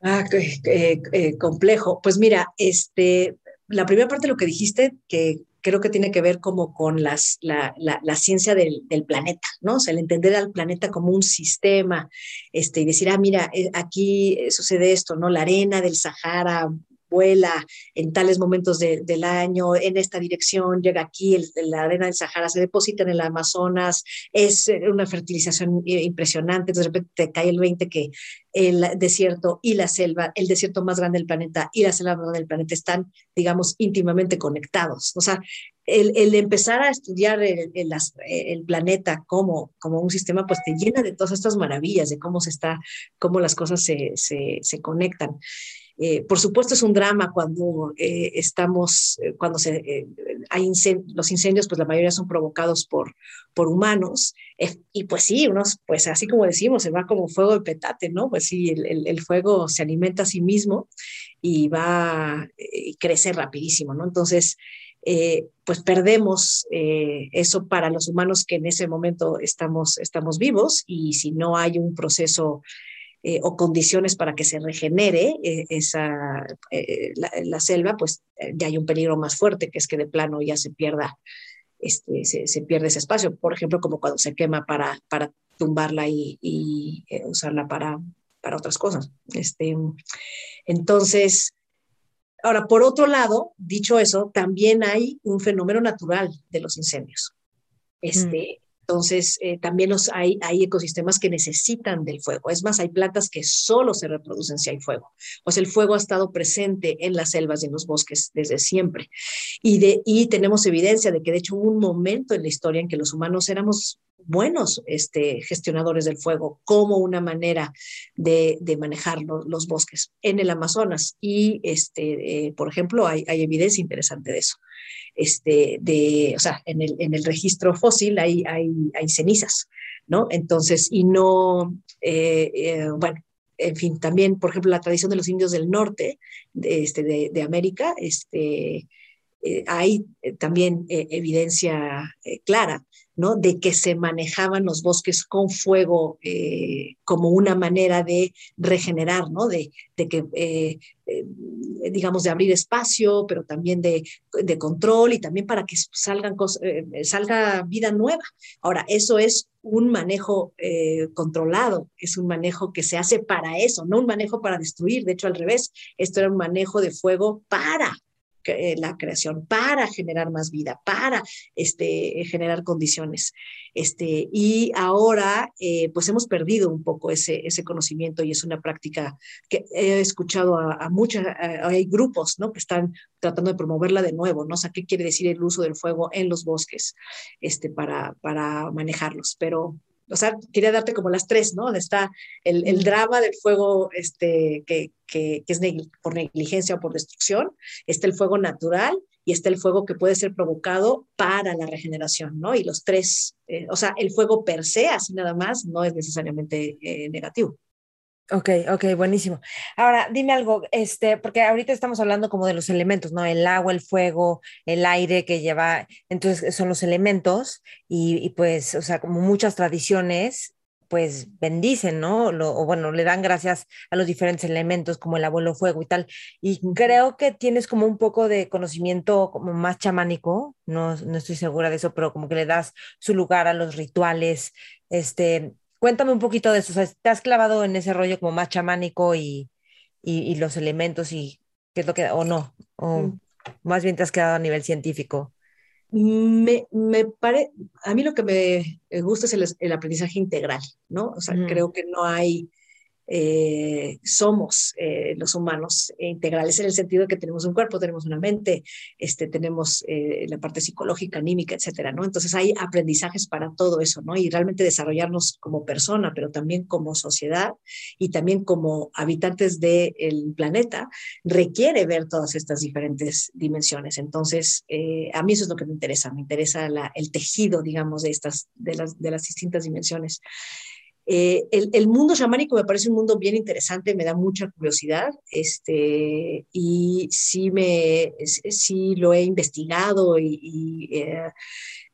Ah, eh, complejo. Pues mira, este, la primera parte de lo que dijiste, que creo que tiene que ver como con las, la, la, ciencia del, del, planeta, ¿no? O sea, el entender al planeta como un sistema, este, y decir, ah, mira, eh, aquí sucede esto, ¿no? La arena del Sahara vuela en tales momentos del año, en esta dirección, llega aquí, el, la arena del Sahara se deposita en el Amazonas, es eh, una fertilización impresionante, de repente te cae el 20 que el desierto y la selva, el desierto más grande del planeta y la selva más grande del planeta están, digamos, íntimamente conectados. O sea, el, el empezar a estudiar el, el, el, planeta como, como un sistema, pues te llena de todas estas maravillas, de cómo se está, cómo las cosas se, se, se conectan. Eh, por supuesto es un drama cuando eh, estamos, eh, cuando se, hay los incendios, pues la mayoría son provocados por, por humanos. y pues sí, unos, pues así como decimos, se va como fuego de petate, ¿no? Pues sí, el, el fuego se alimenta a sí mismo y va y crece rapidísimo, ¿no? Entonces, pues perdemos eso para los humanos que en ese momento estamos, estamos vivos y si no hay un proceso eh, o condiciones para que se regenere eh, esa, eh, la, selva, pues ya hay un peligro más fuerte, que es que de plano ya se pierda, este, se, pierde ese espacio. Por ejemplo, como cuando se quema para, para tumbarla y, usarla para, para otras cosas. Este, entonces, ahora, por otro lado, dicho eso, también hay un fenómeno natural de los incendios. Este, entonces, eh, también los, hay, hay ecosistemas que necesitan del fuego. Es más, hay plantas que solo se reproducen si hay fuego. O sea, el fuego ha estado presente en las selvas y en los bosques desde siempre. Y, de, y tenemos evidencia de que, de hecho, hubo un momento en la historia en que los humanos éramos buenos este, gestionadores del fuego como una manera de, de manejar los bosques en el Amazonas. Y, este, eh, por ejemplo, hay, hay evidencia interesante de eso este, de, o sea, en el, en el registro fósil hay, hay, hay, cenizas, ¿no? Entonces, y no, eh, eh, bueno, en fin, también, por ejemplo, la tradición de los indios del norte de, este, de, de América, este, eh, hay también evidencia clara ¿no? de que se manejaban los bosques con fuego eh, como una manera de regenerar, de, que, eh, eh, digamos, de abrir espacio, pero también de, control y también para que salgan salga vida nueva. Ahora, eso es un manejo controlado, es un manejo que se hace para eso, no un manejo para destruir, de hecho al revés, esto era un manejo de fuego para eh, la creación, para generar más vida, para este, generar condiciones. Este, y ahora, eh, pues hemos perdido un poco ese, ese conocimiento y es una práctica que he escuchado a, muchas, hay grupos, ¿no? Que están tratando de promoverla de nuevo, ¿no? O ¿qué quiere decir el uso del fuego en los bosques este, para, para manejarlos? Pero o sea, quería darte como las tres, ¿no? Donde está el, el drama del fuego este, que, que, es por negligencia o por destrucción, está el fuego natural y está el fuego que puede ser provocado para la regeneración, ¿no? Y los tres, eh, o sea, el fuego per se, así nada más, no es necesariamente eh, negativo. Ok, ok, buenísimo. Ahora, dime algo, este, porque ahorita estamos hablando como de los elementos, ¿no? El agua, el fuego, el aire que lleva, entonces son los elementos y, y pues, o sea, como muchas tradiciones, pues bendicen, ¿no? o bueno, le dan gracias a los diferentes elementos como el abuelo fuego y tal. Y creo que tienes como un poco de conocimiento como más chamánico, no, no estoy segura de eso, pero como que le das su lugar a los rituales, este, Cuéntame un poquito de eso. O sea, ¿te has clavado en ese rollo como más chamánico y, y, los elementos y qué es lo que, o no? O mm. más bien te has quedado a nivel científico. Me, me pare, a mí lo que me gusta es el, el aprendizaje integral, ¿no? O sea, creo que no hay, eh, somos eh, los humanos integrales en el sentido de que tenemos un cuerpo, tenemos una mente, este, tenemos eh, la parte psicológica, anímica, etcétera, ¿no? Entonces hay aprendizajes para todo eso, ¿no? Y realmente desarrollarnos como persona, pero también como sociedad y también como habitantes del planeta requiere ver todas estas diferentes dimensiones. Entonces, a mí eso es lo que me interesa, me interesa la, el tejido, digamos, de estas, de las, de las distintas dimensiones. Eh, el, mundo chamánico me parece un mundo bien interesante, me da mucha curiosidad, este, y sí, me, sí lo he investigado y, eh,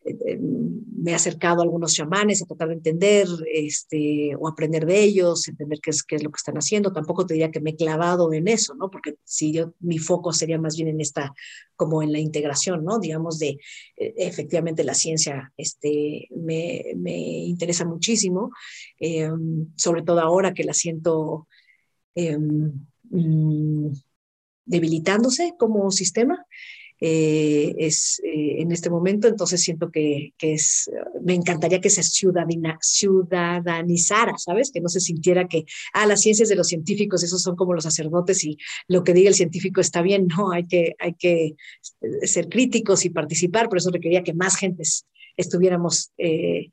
me he acercado a algunos chamanes a tratar de entender este, o aprender de ellos, entender qué es, qué es lo que están haciendo. Tampoco te diría que me he clavado en eso, ¿no? Porque si yo, mi foco sería más bien en esta, como en la integración, ¿no? Digamos de, eh, efectivamente la ciencia este, me, me interesa muchísimo, eh, sobre todo ahora que la siento eh, mm, debilitándose como sistema. Eh, es eh, en este momento, entonces siento que, que, es, me encantaría que se ciudadana, ciudadanizara, ¿sabes? Que no se sintiera que, ah, las ciencias de los científicos, esos son como los sacerdotes y lo que diga el científico está bien, no, hay que, hay que ser críticos y participar, por eso requería que más gentes estuviéramos eh,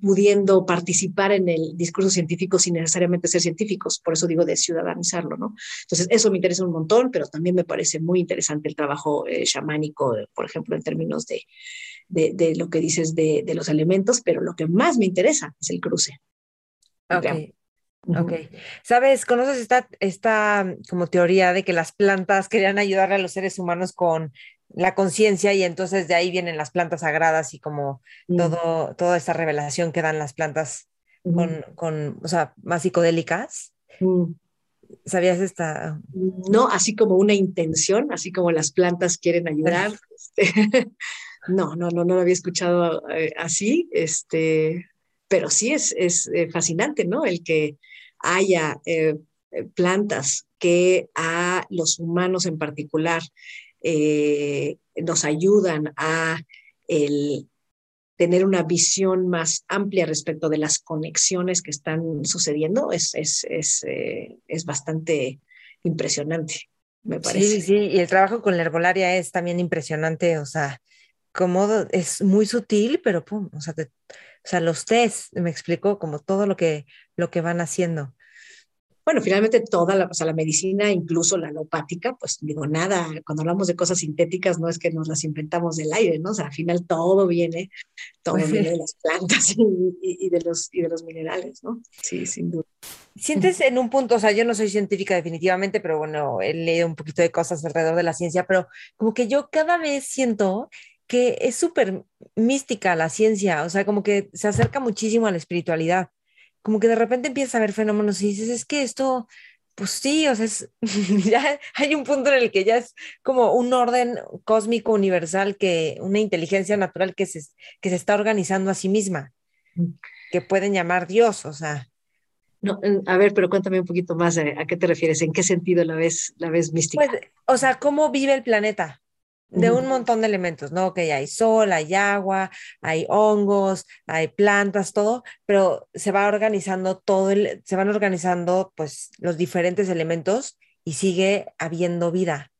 pudiendo participar en el discurso científico sin necesariamente ser científicos, por eso digo de ciudadanizarlo, ¿no? Entonces, eso me interesa un montón, pero también me parece muy interesante el trabajo eh, chamánico, por ejemplo, en términos de, de, de lo que dices de, de, los elementos, pero lo que más me interesa es el cruce. Ok. Ok. ¿Sabes? ¿Conoces esta, esta como teoría de que las plantas querían ayudar a los seres humanos con la conciencia y entonces de ahí vienen las plantas sagradas y como mm. todo, toda esta revelación que dan las plantas con, con, o sea, más psicodélicas. Mm. ¿Sabías esta? No, así como una intención, así como las plantas quieren ayudar. Este, no, no, no, no lo había escuchado eh, así, este, pero sí es, es eh, fascinante, ¿no? El que haya eh, plantas que a los humanos en particular eh, nos ayudan a el, tener una visión más amplia respecto de las conexiones que están sucediendo es, es, es, eh, es bastante impresionante, me parece. Sí, sí, y el trabajo con la herbolaria es también impresionante, o sea, como es muy sutil, pero pum, o sea, o sea, los test, me explicó como todo lo que, lo que van haciendo bueno, finalmente toda la, o sea, la medicina, incluso la alopática, pues digo, nada, cuando hablamos de cosas sintéticas no es que nos las inventamos del aire, ¿no? O sea, al final todo viene, todo viene de las plantas y, de los, y de los minerales, ¿no? Sí, sin duda. Sientes en un punto, o sea, yo no soy científica definitivamente, pero bueno, he leído un poquito de cosas alrededor de la ciencia, pero como que yo cada vez siento que es súper mística la ciencia, o sea, como que se acerca muchísimo a la espiritualidad como que de repente empiezas a ver fenómenos y dices, es que esto, pues sí, o sea, es, ya hay un punto en el que ya es como un orden cósmico universal, que una inteligencia natural que se, que se está organizando a sí misma, mm. que pueden llamar Dios, o sea. No, a ver, pero cuéntame un poquito más a qué te refieres, en qué sentido la ves, la ves mística. Pues, o sea, ¿cómo vive el planeta? De un montón de elementos, ¿no? Que hay sol, hay agua, hay hongos, hay plantas, todo, pero se va organizando todo, el, se van organizando pues los diferentes elementos y sigue habiendo vida.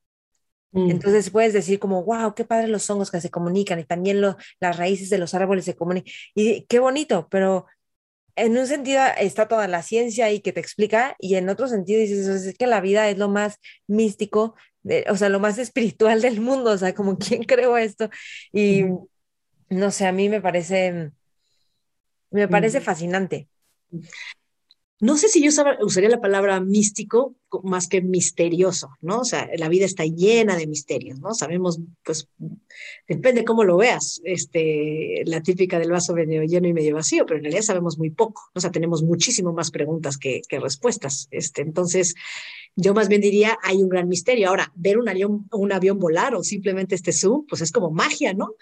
Mm. Entonces puedes decir como, wow, qué padre los hongos que se comunican y también las raíces de los árboles se comunican. Y qué bonito, pero en un sentido está toda la ciencia ahí que te explica y en otro sentido dices, es que la vida es lo más místico, o sea, lo más espiritual del mundo, o sea, como quién creó esto. Y no sé, a mí me parece, me parece fascinante. No sé si yo usaría la palabra místico más que misterioso, ¿no? O sea, la vida está llena de misterios, ¿no? Sabemos, pues, depende cómo lo veas, este, la típica del vaso medio lleno y medio vacío, pero en realidad sabemos muy poco, o sea, tenemos muchísimo más preguntas que, que respuestas. Este, entonces, yo más bien diría, hay un gran misterio. Ahora, ver un avión, un avión volar o simplemente este Zoom, pues es como magia, ¿no?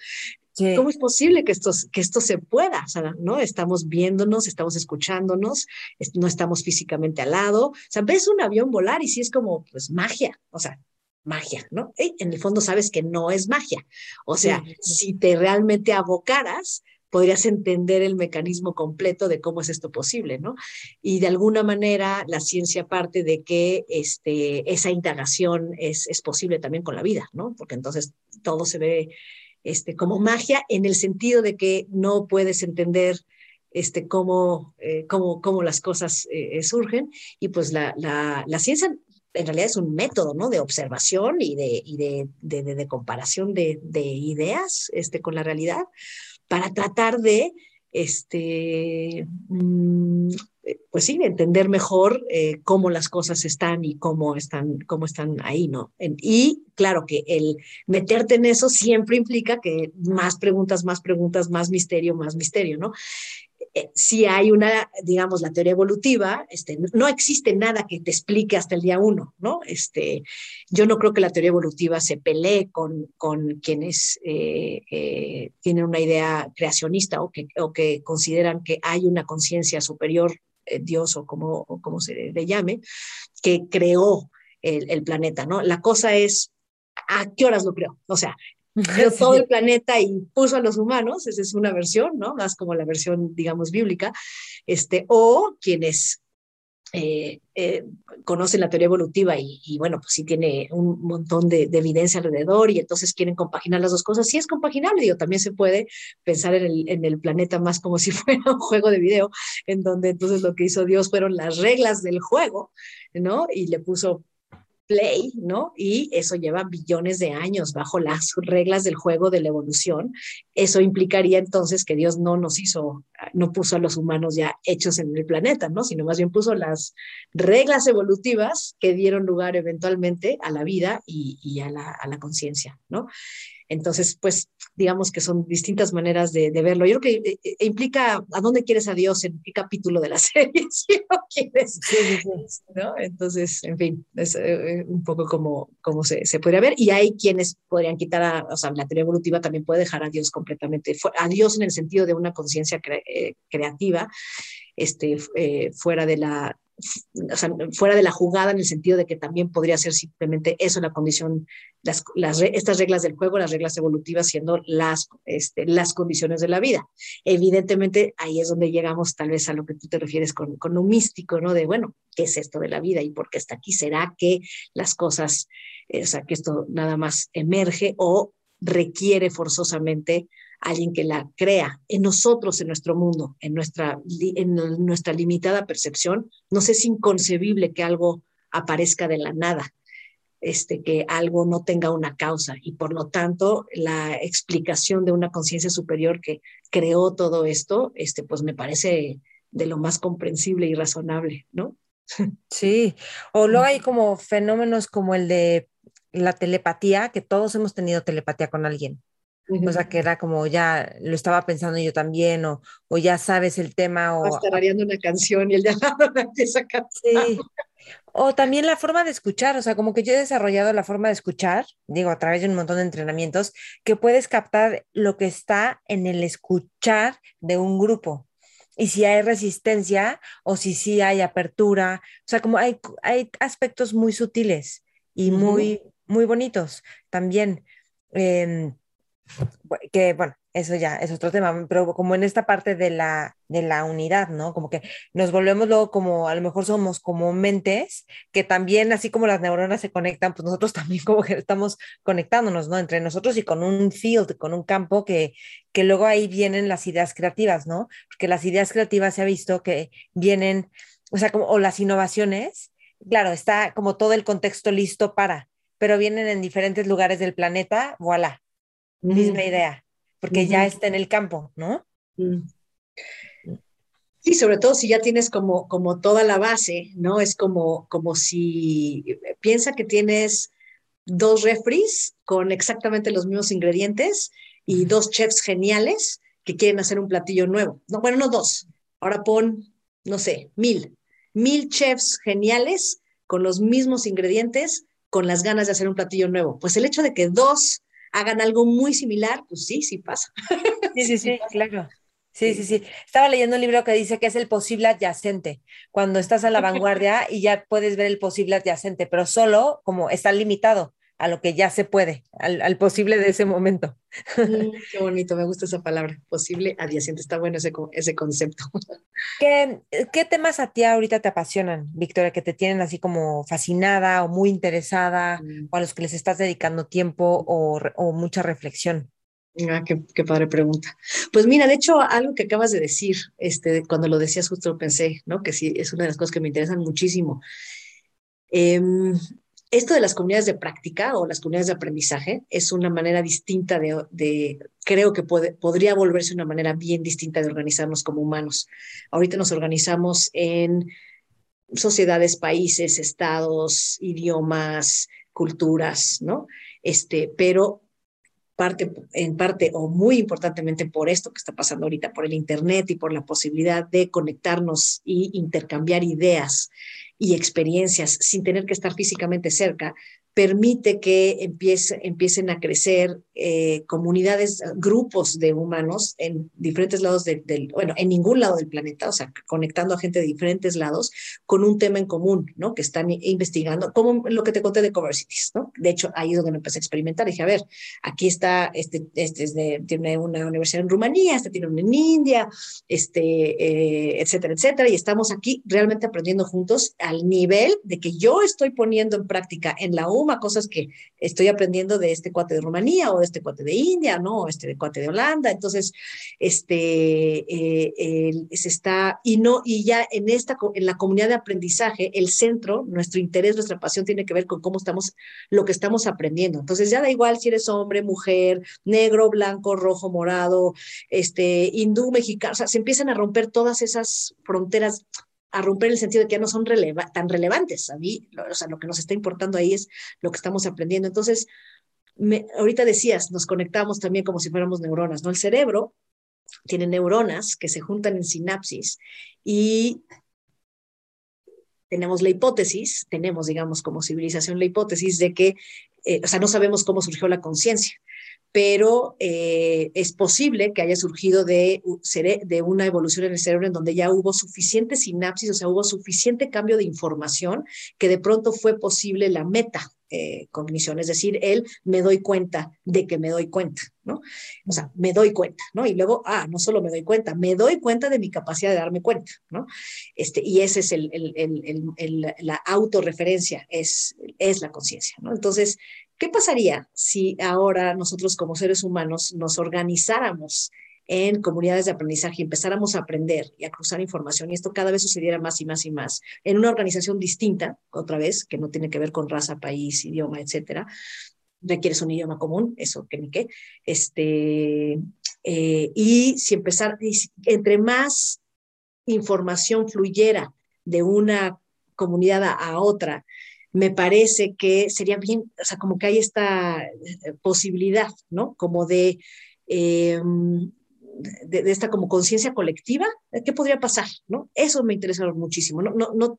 ¿Cómo es posible que esto, que esto se pueda? O sea, ¿no? Estamos viéndonos, estamos escuchándonos, no estamos físicamente al lado. O sea, ves un avión volar y sí es como, pues, magia. O sea, magia, ¿no? en el fondo sabes que no es magia. O sea, si te realmente abocaras, podrías entender el mecanismo completo de cómo es esto posible, ¿no? Y de alguna manera la ciencia parte de que este, esa indagación es, es posible también con la vida, ¿no? Porque entonces todo se ve este, como magia en el sentido de que no puedes entender este, cómo, eh, cómo, cómo, las cosas eh, surgen. Y pues la, la, la, ciencia en realidad es un método ¿no? de observación y de, y de, de, comparación de, ideas este, con la realidad para tratar de este, mm, pues sí, entender mejor eh, cómo las cosas están y cómo están, cómo están ahí, ¿no? y claro que el meterte en eso siempre implica que más preguntas, más preguntas, más misterio, más misterio, ¿no? Eh, si hay una, digamos, la teoría evolutiva, este, no existe nada que te explique hasta el día uno, ¿no? Este, yo no creo que la teoría evolutiva se pelee con, con quienes eh, eh, tienen una idea creacionista o que, o que consideran que hay una conciencia superior, Dios o como, como se le llame, que creó el, el planeta, ¿no? La cosa es, ¿a qué horas lo creo? O sea, todo el planeta y puso a los humanos, esa es una versión, ¿no? Más como la versión, digamos, bíblica, este, o quienes eh, eh, conocen la teoría evolutiva y, bueno, pues sí tiene un montón de, evidencia alrededor y entonces quieren compaginar las dos cosas. Sí es compaginable, digo, también se puede pensar en el, en el planeta más como si fuera un juego de video, en donde entonces lo que hizo Dios fueron las reglas del juego, ¿no? Y le puso play, ¿no? Y eso lleva billones de años bajo las reglas del juego de la evolución. Eso implicaría entonces que Dios no nos hizo, no puso a los humanos ya hechos en el planeta, ¿no? Sino más bien puso las reglas evolutivas que dieron lugar eventualmente a la vida y, y a la, a la conciencia, ¿no? Entonces, pues digamos que son distintas maneras de, verlo. Yo creo que eh, eh, implica a dónde quieres a Dios, en qué capítulo de la serie, si lo quieres. ¿no? Entonces, en fin, es eh, un poco como, como se, se, podría ver. Y hay quienes podrían quitar, a, o sea, la teoría evolutiva también puede dejar a Dios completamente, a Dios en el sentido de una conciencia creativa, este, fuera de la fuera de la jugada en el sentido de que también podría ser simplemente eso la condición, las, estas reglas del juego, las reglas evolutivas siendo las, este, las condiciones de la vida. Evidentemente ahí es donde llegamos tal vez a lo que tú te refieres con, con lo místico, ¿no? De, bueno, ¿qué es esto de la vida y por qué está aquí? ¿Será que las cosas, eh, o sea, que esto nada más emerge o requiere forzosamente alguien que la crea en nosotros, en nuestro mundo, en nuestra, en nuestra limitada percepción. No es inconcebible que algo aparezca de la nada, este, que algo no tenga una causa y por lo tanto la explicación de una conciencia superior que creó todo esto, este, pues me parece de lo más comprensible y razonable, ¿no? Sí, o luego hay como fenómenos como el de la telepatía, que todos hemos tenido telepatía con alguien. O sea, que era como ya lo estaba pensando yo también, o, o ya sabes el tema. O estar una canción y el de empieza a cantar. Sí. O también la forma de escuchar, o sea, como que yo he desarrollado la forma de escuchar, digo, a través de un montón de entrenamientos, que puedes captar lo que está en el escuchar de un grupo. Y si hay resistencia o si sí hay apertura, o sea, como hay, hay aspectos muy sutiles y muy, muy bonitos también. Eh, que bueno, eso ya es otro tema, pero como en esta parte de la, de la unidad, ¿no? Como que nos volvemos luego como, a lo mejor somos como mentes, que también, así como las neuronas se conectan, pues nosotros también como que estamos conectándonos, ¿no? Entre nosotros y con un field, con un campo que, que luego ahí vienen las ideas creativas, ¿no? Porque las ideas creativas se ha visto que vienen, o sea, como, o las innovaciones, claro, está como todo el contexto listo para, pero vienen en diferentes lugares del planeta, voilà, misma idea, porque ya está en el campo, ¿no? Sí, sobre todo si ya tienes como, como toda la base, ¿no? Es como, como si piensa que tienes dos refries con exactamente los mismos ingredientes y dos chefs geniales que quieren hacer un platillo nuevo. No, bueno, no dos. Ahora pon, no sé, mil. Mil chefs geniales con los mismos ingredientes, con las ganas de hacer un platillo nuevo. Pues el hecho de que dos hagan algo muy similar, pues sí, sí pasa. Sí, sí, sí, claro. Sí, sí, sí. Estaba leyendo un libro que dice que es el posible adyacente, cuando estás a la vanguardia y ya puedes ver el posible adyacente, pero solo como está limitado, a lo que ya se puede, al, posible de ese momento. Mm, qué bonito, me gusta esa palabra, posible adyacente, está bueno ese, ese concepto. ¿Qué, ¿Qué, temas a ti ahorita te apasionan, Victoria, que te tienen así como fascinada o muy interesada, mm. o a los que les estás dedicando tiempo o, o mucha reflexión? Ah, qué, qué, padre pregunta. Pues mira, de hecho, algo que acabas de decir, este, cuando lo decías justo lo pensé, ¿no? Que sí, es una de las cosas que me interesan muchísimo. Em, esto de las comunidades de práctica o las comunidades de aprendizaje es una manera distinta de, creo que podría volverse una manera bien distinta de organizarnos como humanos. Ahorita nos organizamos en sociedades, países, estados, idiomas, culturas, ¿no? Este, pero parte, en parte o muy importantemente por esto que está pasando ahorita, por el Internet y por la posibilidad de conectarnos y intercambiar ideas y experiencias sin tener que estar físicamente cerca, permite que empiece, empiecen a crecer eh, comunidades, grupos de humanos en diferentes lados del, bueno, en ningún lado del planeta, o sea, conectando a gente de diferentes lados con un tema en común, ¿no? Que están investigando, como lo que te conté de Cover Cities, ¿no? De hecho, ahí es donde empecé a experimentar. Dije, a ver, aquí está, este, este es tiene una universidad en Rumanía, este tiene una en India, este, eh, etcétera, etcétera, y estamos aquí realmente aprendiendo juntos al nivel de que yo estoy poniendo en práctica en la U cosas que estoy aprendiendo de este cuate de Rumanía o de este cuate de India, ¿no? O este cuate de Holanda. Entonces, este, eh, se está, y no, y ya en esta, en la comunidad de aprendizaje, el centro, nuestro interés, nuestra pasión tiene que ver con cómo estamos, lo que estamos aprendiendo. Entonces, ya da igual si eres hombre, mujer, negro, blanco, rojo, morado, este, hindú, mexicano, o sea, se empiezan a romper todas esas fronteras a romper el sentido de que ya no son tan relevantes. A mí, o sea, lo que nos está importando ahí es lo que estamos aprendiendo. Entonces, ahorita decías, nos conectamos también como si fuéramos neuronas, ¿no? El cerebro tiene neuronas que se juntan en sinapsis y tenemos la hipótesis, tenemos, digamos, como civilización la hipótesis de que, eh, o sea, no sabemos cómo surgió la conciencia pero eh, es posible que haya surgido de, de una evolución en el cerebro en donde ya hubo suficiente sinapsis, o sea, hubo suficiente cambio de información que de pronto fue posible la meta eh, cognición, es decir, el me doy cuenta de que me doy cuenta, ¿no? O sea, me doy cuenta, ¿no? Y luego, ah, no solo me doy cuenta, me doy cuenta de mi capacidad de darme cuenta, ¿no? Este, y ese es el, el, el, la autorreferencia, es, es la conciencia, ¿no? Entonces, ¿Qué pasaría si ahora nosotros como seres humanos nos organizáramos en comunidades de aprendizaje y empezáramos a aprender y a cruzar información y esto cada vez sucediera más y más y más en una organización distinta, otra vez, que no tiene que ver con raza, país, idioma, etcétera, requieres un idioma común, eso que ni qué, este, eh, y si empezar, entre más información fluyera de una comunidad a otra, me parece que sería bien, o sea, como que hay esta eh, posibilidad, ¿no? Como de, em, de, esta como conciencia colectiva, ¿qué podría pasar, ¿no? Eso me interesa muchísimo, ¿no? no, no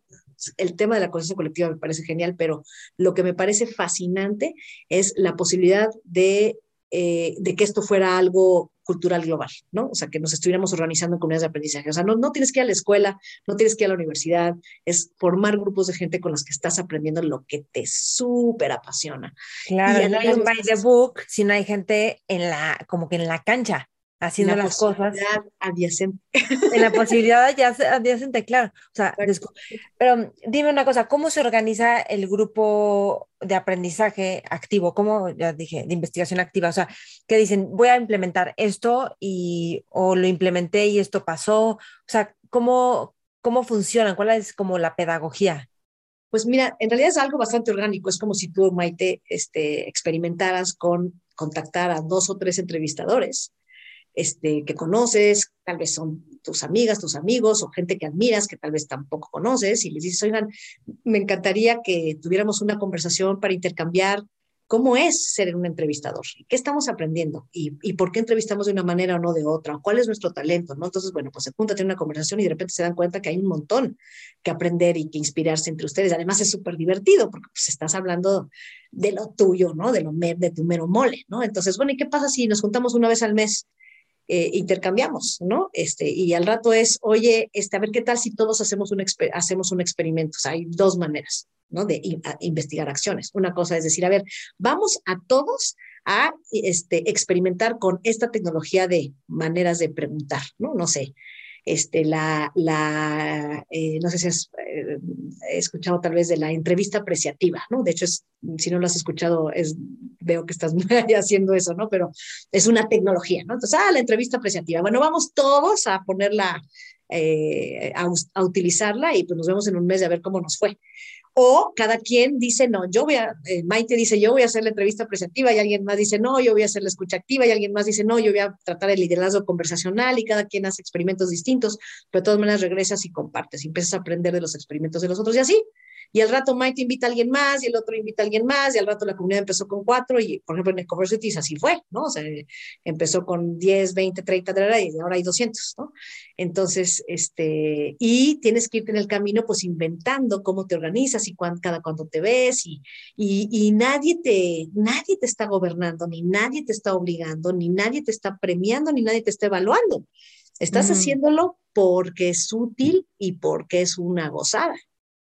el tema de la conciencia colectiva me parece genial, pero lo que me parece fascinante es la posibilidad de, eh, de que esto fuera algo cultural global, ¿no? O sea, que nos estuviéramos organizando en comunidades de aprendizaje. O sea, no, no tienes que ir a la escuela, no tienes que ir a la universidad, es formar grupos de gente con los que estás aprendiendo lo que te súper apasiona. Claro, no hay un by the book, sino hay gente en la, como que en la cancha, haciendo las cosas. adyacente. En la posibilidad adyacente, claro. O sea, pero dime una cosa, ¿cómo se organiza el grupo de aprendizaje activo? ¿Cómo, ya dije, de investigación activa? O sea, que dicen, voy a implementar esto y, o lo implementé y esto pasó. O sea, ¿cómo, cómo funcionan? ¿Cuál es como la pedagogía? Pues mira, en realidad es algo bastante orgánico. Es como si tú, Maite, este, experimentaras con contactar a dos o tres entrevistadores este, que conoces, tal vez son tus amigas, tus amigos o gente que admiras que tal vez tampoco conoces y les dices, oigan, me encantaría que tuviéramos una conversación para intercambiar cómo es ser un entrevistador, qué estamos aprendiendo y, por qué entrevistamos de una manera o no de otra, cuál es nuestro talento, ¿no? Entonces, bueno, pues se junta, tiene una conversación y de repente se dan cuenta que hay un montón que aprender y que inspirarse entre ustedes. Además es súper divertido porque pues estás hablando de lo tuyo, ¿no? De, lo, de tu mero mole, ¿no? Entonces, bueno, ¿y qué pasa si nos juntamos una vez al mes eh, intercambiamos, ¿no? Este, y al rato es, oye, este, a ver qué tal si todos hacemos un, hacemos un experimento. O sea, hay dos maneras, ¿no? De investigar acciones. Una cosa es decir, a ver, vamos a todos a este, experimentar con esta tecnología de maneras de preguntar, ¿no? No sé, este, la, la eh, no sé si has eh, escuchado tal vez de la entrevista apreciativa, ¿no? De hecho, es, si no lo has escuchado, es, veo que estás haciendo eso, ¿no? Pero es una tecnología, ¿no? Entonces, ah, la entrevista apreciativa. Bueno, vamos todos a ponerla, eh, a, a, utilizarla y pues nos vemos en un mes de a ver cómo nos fue. O cada quien dice, no, yo voy a, eh, Maite dice, yo voy a hacer la entrevista presentiva y alguien más dice, no, yo voy a hacer la escucha activa y alguien más dice, no, yo voy a tratar el liderazgo conversacional y cada quien hace experimentos distintos, pero de todas maneras regresas y compartes y empiezas a aprender de los experimentos de los otros y así y al rato Mike invita a alguien más y el otro invita a alguien más y al rato la comunidad empezó con cuatro y por ejemplo en Ecoversities así fue, ¿no? O sea, empezó con 10, 20, 30 y ahora hay 200, ¿no? Entonces, este, y tienes que irte en el camino pues inventando cómo te organizas y cada cuánto te ves y, y, y nadie, te, nadie te está gobernando, ni nadie te está obligando, ni nadie te está premiando, ni nadie te está evaluando. Estás haciéndolo porque es útil y porque es una gozada.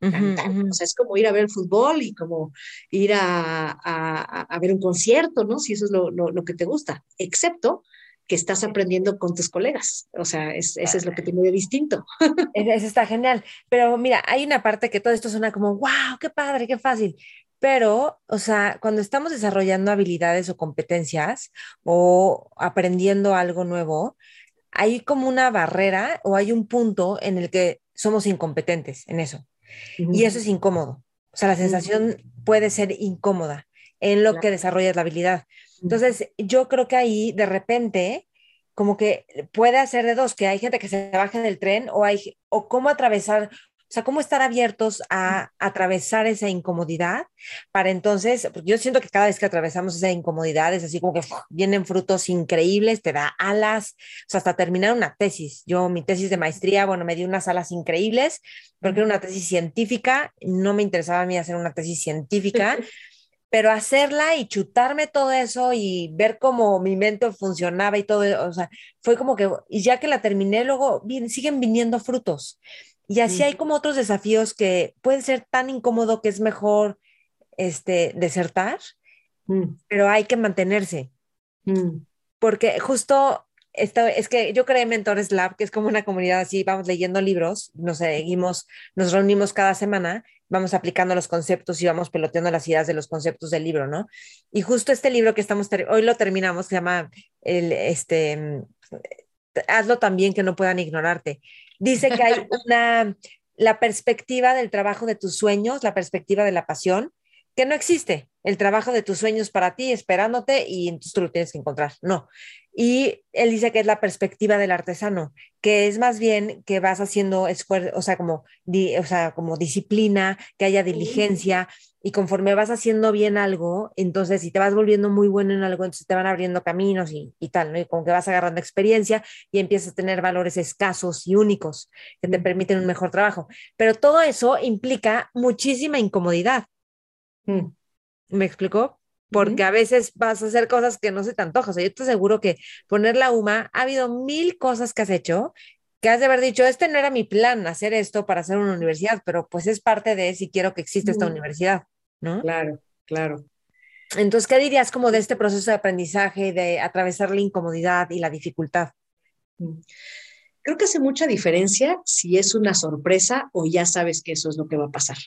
O sea, es como ir a ver el fútbol y como ir a, a, ver un concierto, ¿no? Si eso es lo, lo, que te gusta, excepto que estás aprendiendo con tus colegas. O sea, es, eso es lo que tiene de distinto. Eso está genial. Pero mira, hay una parte que todo esto suena como, wow, qué padre, qué fácil. Pero, o sea, cuando estamos desarrollando habilidades o competencias o aprendiendo algo nuevo, hay como una barrera o hay un punto en el que somos incompetentes en eso. Y eso es incómodo. O sea, la sensación puede ser incómoda en lo que desarrollas la habilidad. Entonces, yo creo que ahí de repente, como que puede hacer de dos, que hay gente que se baja del tren o hay, o cómo atravesar, o sea, cómo estar abiertos a atravesar esa incomodidad para entonces, porque yo siento que cada vez que atravesamos esa incomodidad es así como que vienen frutos increíbles, te da alas, o sea, hasta terminar una tesis. Yo mi tesis de maestría, bueno, me dio unas alas increíbles, porque era una tesis científica, no me interesaba a mí hacer una tesis científica. pero hacerla y chutarme todo eso y ver cómo mi mente funcionaba y todo, o sea, fue como que, y ya que la terminé, luego bien, siguen viniendo frutos. Y así hay como otros desafíos que pueden ser tan incómodo que es mejor este, desertar, mm. pero hay que mantenerse. Mm. Porque justo esto, es que yo creé Mentores Lab, que es como una comunidad así, vamos leyendo libros, nos seguimos, nos reunimos cada semana, vamos aplicando los conceptos y vamos peloteando las ideas de los conceptos del libro, ¿no? Y justo este libro que estamos, hoy lo terminamos, se llama el, este, hazlo también que no puedan ignorarte. Dice que hay una, la perspectiva del trabajo de tus sueños, la perspectiva de la pasión, que no existe el trabajo de tus sueños para ti esperándote y entonces tú lo tienes que encontrar. No. Y él dice que es la perspectiva del artesano, que es más bien que vas haciendo esfuerzo, o sea, como, o sea, como disciplina, que haya diligencia, y conforme vas haciendo bien algo, entonces si te vas volviendo muy bueno en algo, entonces te van abriendo caminos y, y tal, ¿no? Y como que vas agarrando experiencia y empiezas a tener valores escasos y únicos que te permiten un mejor trabajo. Pero todo eso implica muchísima incomodidad. Mm. ¿Me explicó? Porque a veces vas a hacer cosas que no se te antojan. O sea, yo te aseguro que poner la UMA, ha habido mil cosas que has hecho que has de haber dicho, este no era mi plan, hacer esto para hacer una universidad, pero pues es parte de si quiero que exista esta universidad, ¿no? Claro, claro. Entonces, ¿qué dirías como de este proceso de aprendizaje, de atravesar la incomodidad y la dificultad? Mm. Creo que hace mucha diferencia si es una sorpresa o ya sabes que eso es lo que va a pasar.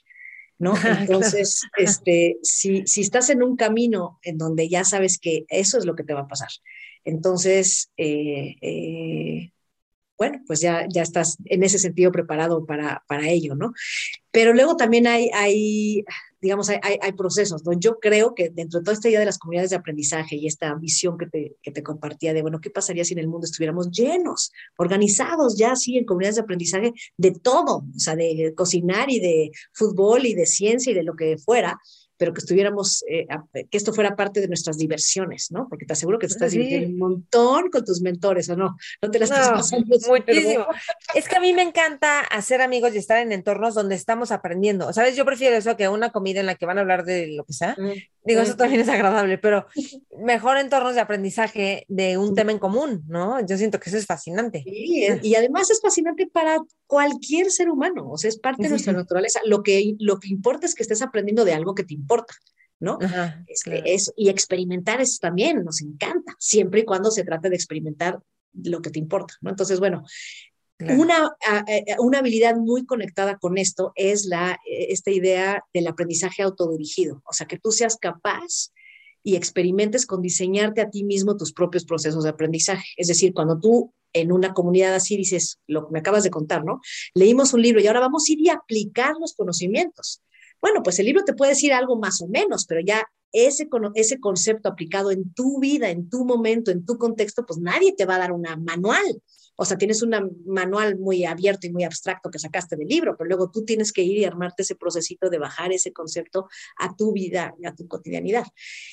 ¿No? Entonces, este, si, si estás en un camino en donde ya sabes que eso es lo que te va a pasar, entonces, eh, eh, bueno, pues ya, ya estás en ese sentido preparado para, para ello, ¿no? Pero luego también hay, hay digamos, hay, hay, procesos, ¿no? Yo creo que dentro de toda esta idea de las comunidades de aprendizaje y esta visión que te, que te compartía de, bueno, ¿qué pasaría si en el mundo estuviéramos llenos, organizados ya así en comunidades de aprendizaje de todo, o sea, de cocinar y de fútbol y de ciencia y de lo que fuera? Pero que estuviéramos, eh, que esto fuera parte de nuestras diversiones, ¿no? Porque te aseguro que te estás divirtiendo un montón con tus mentores, ¿o no? No te las estás pasando. Muchísimo. Es que a mí me encanta hacer amigos y estar en entornos donde estamos aprendiendo. ¿Sabes? Yo prefiero eso que una comida en la que van a hablar de lo que sea, Digo, eso también es agradable, pero mejor entornos de aprendizaje de un tema en común, ¿no? Yo siento que eso es fascinante. Sí, y además es fascinante para cualquier ser humano, o sea, es parte de nuestra naturaleza. Lo que, lo que importa es que estés aprendiendo de algo que te importa. ¿no? Este, es, y experimentar eso también nos encanta, siempre y cuando se trate de experimentar lo que te importa, ¿no? Entonces, bueno, una, una, habilidad muy conectada con esto es la, esta idea del aprendizaje autodirigido, o sea, que tú seas capaz y experimentes con diseñarte a ti mismo tus propios procesos de aprendizaje. Es decir, cuando tú en una comunidad así dices, lo que me acabas de contar, ¿no? Leímos un libro y ahora vamos a ir y aplicar los conocimientos. Bueno, pues el libro te puede decir algo más o menos, pero ya ese, ese concepto aplicado en tu vida, en tu momento, en tu contexto, pues nadie te va a dar una manual. O sea, tienes un manual muy abierto y muy abstracto que sacaste del libro, pero luego tú tienes que ir y armarte ese procesito de bajar ese concepto a tu vida, a tu cotidianidad.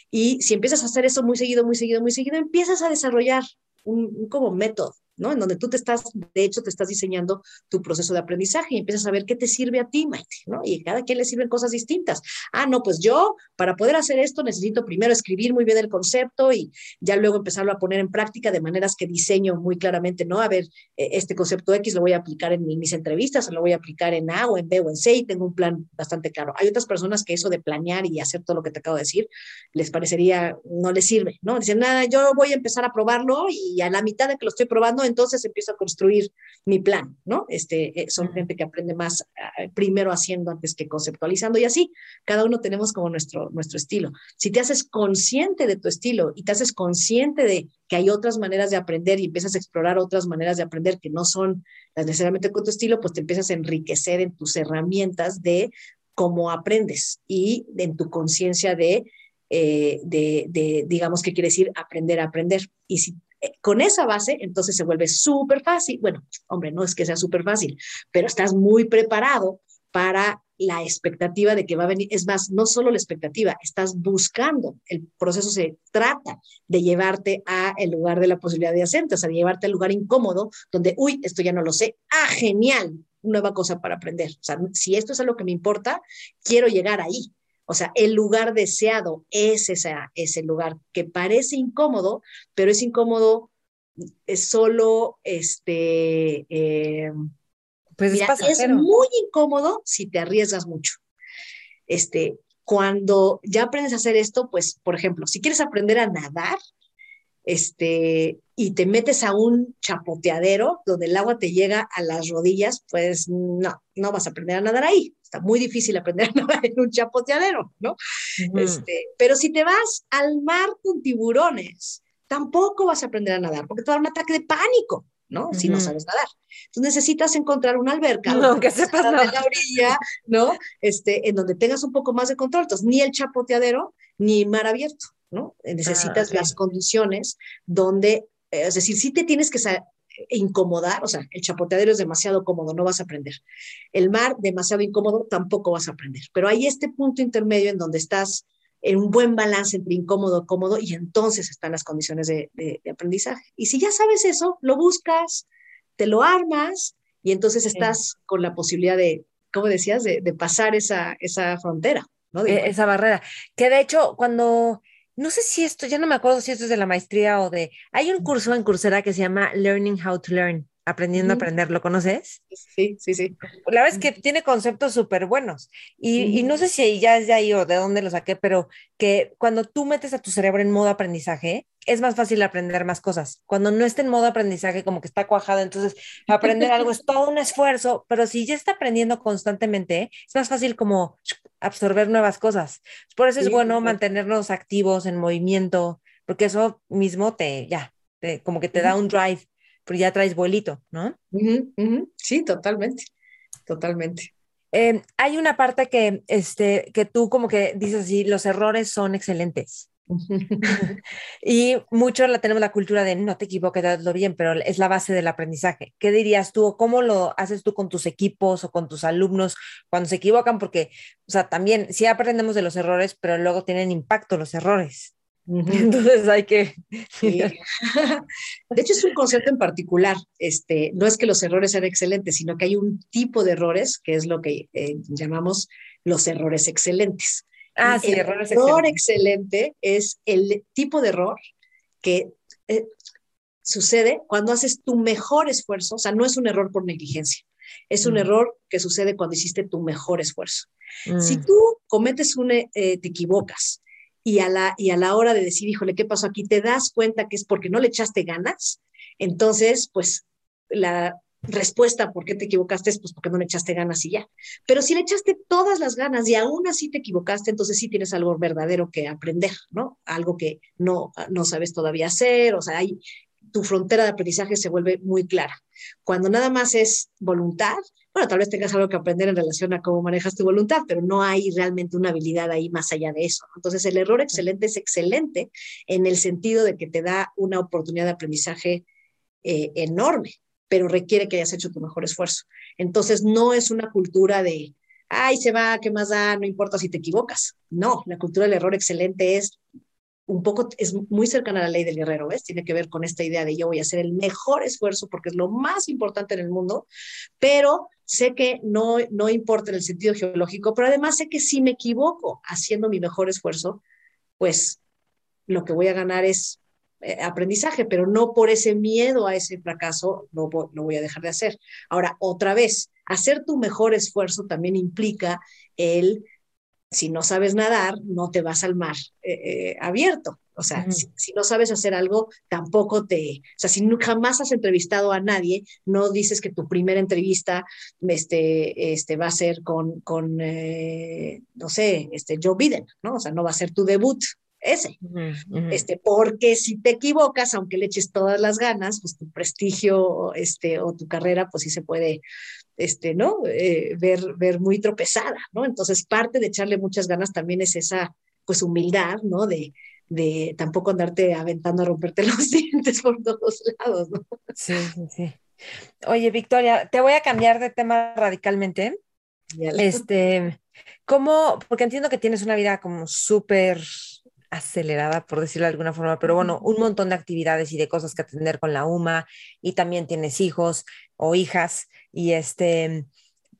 Y si empiezas a hacer eso muy seguido, muy seguido, muy seguido, empiezas a desarrollar un, como método, ¿no? En donde tú te estás, de hecho, te estás diseñando tu proceso de aprendizaje y empiezas a ver qué te sirve a ti, Maite, ¿no? Y cada quien le sirven cosas distintas. Ah, no, pues yo, para poder hacer esto, necesito primero escribir muy bien el concepto y ya luego empezarlo a poner en práctica de maneras que diseño muy claramente, ¿no? A ver, e, este concepto X lo voy a aplicar en mis entrevistas, lo voy a aplicar en A o en B o en C y tengo un plan bastante claro. Hay otras personas que eso de planear y hacer todo lo que te acabo de decir, les parecería, no les sirve, ¿no? Dicen, nada, yo voy a empezar a probarlo y a la mitad de que lo estoy probando, entonces empiezo a construir mi plan, ¿no? Este, eh, son gente que aprende más ah, primero haciendo antes que conceptualizando y así, cada uno tenemos como nuestro, nuestro estilo. Si te haces consciente de tu estilo y te haces consciente de que hay otras maneras de aprender y empiezas a explorar otras maneras de aprender que no son necesariamente con tu estilo, pues te empiezas a enriquecer en tus herramientas de cómo aprendes y en tu conciencia de, eh, de, de, digamos, qué quiere decir aprender a aprender. Y si con esa base, entonces se vuelve súper fácil. Bueno, hombre, no es que sea súper fácil, pero estás muy preparado para la expectativa de que va a venir. Es más, no solo la expectativa, estás buscando. El proceso se trata de llevarte a el lugar de la posibilidad de acento, o sea, de llevarte al lugar incómodo donde, uy, esto ya no lo sé. Ah, genial, nueva cosa para aprender. O sea, si esto es a lo que me importa, quiero llegar ahí. O sea, el lugar deseado es ese lugar que parece incómodo, pero es incómodo, es solo este. Eh, pues es, muy incómodo si te arriesgas mucho. Este, cuando ya aprendes a hacer esto, pues, por ejemplo, si quieres aprender a nadar, este, y te metes a un chapoteadero donde el agua te llega a las rodillas, pues no, no vas a aprender a nadar ahí. Está muy difícil aprender a nadar en un chapoteadero, ¿no? este, pero si te vas al mar con tiburones, tampoco vas a aprender a nadar porque te va a dar un ataque de pánico. ¿no? Si no sabes nadar. Entonces necesitas encontrar una alberca. No, que sepas la orilla, ¿no? Este, en donde tengas un poco más de control. Entonces, ni el chapoteadero, ni mar abierto. ¿no? Necesitas ah, las condiciones donde, es decir, si te tienes que incomodar, o sea, el chapoteadero es demasiado cómodo, no vas a aprender. El mar, demasiado incómodo, tampoco vas a aprender. Pero hay este punto intermedio en donde estás en un buen balance entre incómodo, cómodo, y entonces están las condiciones de, aprendizaje. Y si ya sabes eso, lo buscas, te lo armas, y entonces estás con la posibilidad de, como decías, de, pasar esa, esa frontera. ¿no? E, esa barrera. Que de hecho, cuando no sé si esto, ya no me acuerdo si esto es de la maestría o de, hay un curso en Coursera que se llama Learning How to Learn, aprendiendo a aprender, ¿lo conoces? Sí, sí, sí. La verdad es que tiene conceptos súper buenos y, y, no sé si ya es de ahí o de dónde lo saqué, pero que cuando tú metes a tu cerebro en modo aprendizaje, es más fácil aprender más cosas. Cuando no está en modo aprendizaje, como que está cuajado, entonces aprender algo es todo un esfuerzo, pero si ya está aprendiendo constantemente, es más fácil como absorber nuevas cosas. Por eso es bueno mantenernos activos en movimiento, porque eso mismo te, ya, como que te da un drive, pero ya traes vuelito, ¿no? Sí, totalmente, totalmente. Em, hay una parte que, este, que tú como que dices así, los errores son excelentes. y mucho la tenemos la cultura de no te equivoques, hazlo bien, pero es la base del aprendizaje. ¿Qué dirías tú o cómo lo haces tú con tus equipos o con tus alumnos cuando se equivocan? Porque, o sea, también sí aprendemos de los errores, pero luego tienen impacto los errores. Entonces hay que... De hecho, es un concepto en particular. Este, no es que los errores sean excelentes, sino que hay un tipo de errores que es lo que eh, llamamos los errores excelentes. Ah, sí, el error, error excelente. es el tipo de error que eh, sucede cuando haces tu mejor esfuerzo, o sea, no es un error por negligencia, es un Mm. error que sucede cuando hiciste tu mejor esfuerzo. Si Mm, tú cometes un, eh, te equivocas y a, la, y a la hora de decir, híjole, ¿qué pasó aquí? Te das cuenta que es porque no le echaste ganas, entonces, pues la respuesta por qué te equivocaste es pues porque no le echaste ganas y ya. Pero si le echaste todas las ganas y aún así te equivocaste, entonces sí tienes algo verdadero que aprender, ¿no? Algo que no, no sabes todavía hacer, o sea, hay, tu frontera de aprendizaje se vuelve muy clara. Cuando nada más es voluntad, bueno, tal vez tengas algo que aprender en relación a cómo manejas tu voluntad, pero no hay realmente una habilidad ahí más allá de eso. Entonces, el error excelente es excelente en el sentido de que te da una oportunidad de aprendizaje eh, enorme, pero requiere que hayas hecho tu mejor esfuerzo. Entonces, no es una cultura de, ay, se va, ¿qué más da? No importa si te equivocas. No, la cultura del error excelente es un poco, es muy cercana a la ley del guerrero, ¿ves? Tiene que ver con esta idea de yo voy a hacer el mejor esfuerzo porque es lo más importante en el mundo, pero sé que no, no importa en el sentido geológico, pero además sé que si me equivoco haciendo mi mejor esfuerzo, pues lo que voy a ganar es aprendizaje, pero no por ese miedo a ese fracaso lo, lo voy a dejar de hacer. Ahora, otra vez, hacer tu mejor esfuerzo también implica el si no sabes nadar, no te vas al mar eh, eh, abierto. O sea, uh -huh. si, si, no sabes hacer algo, tampoco te, o sea, si jamás has entrevistado a nadie, no dices que tu primera entrevista este, este, va a ser con, con eh, no sé, este, Joe Biden, ¿no? O sea, no va a ser tu debut ese. Uh -huh. este, porque si te equivocas, aunque le eches todas las ganas, pues tu prestigio este, o tu carrera, pues sí se puede este, ¿no? Eh, ver, ver muy tropezada, ¿no? Entonces, parte de echarle muchas ganas también es esa, pues, humildad, ¿no? De, de tampoco andarte aventando a romperte los dientes por todos lados, ¿no? Sí, sí, sí. Oye, Victoria, te voy a cambiar de tema radicalmente. Yale. Este, ¿cómo? Porque entiendo que tienes una vida como súper acelerada, por decirlo de alguna forma, pero bueno, un montón de actividades y de cosas que atender con la UMA y también tienes hijos o hijas y este,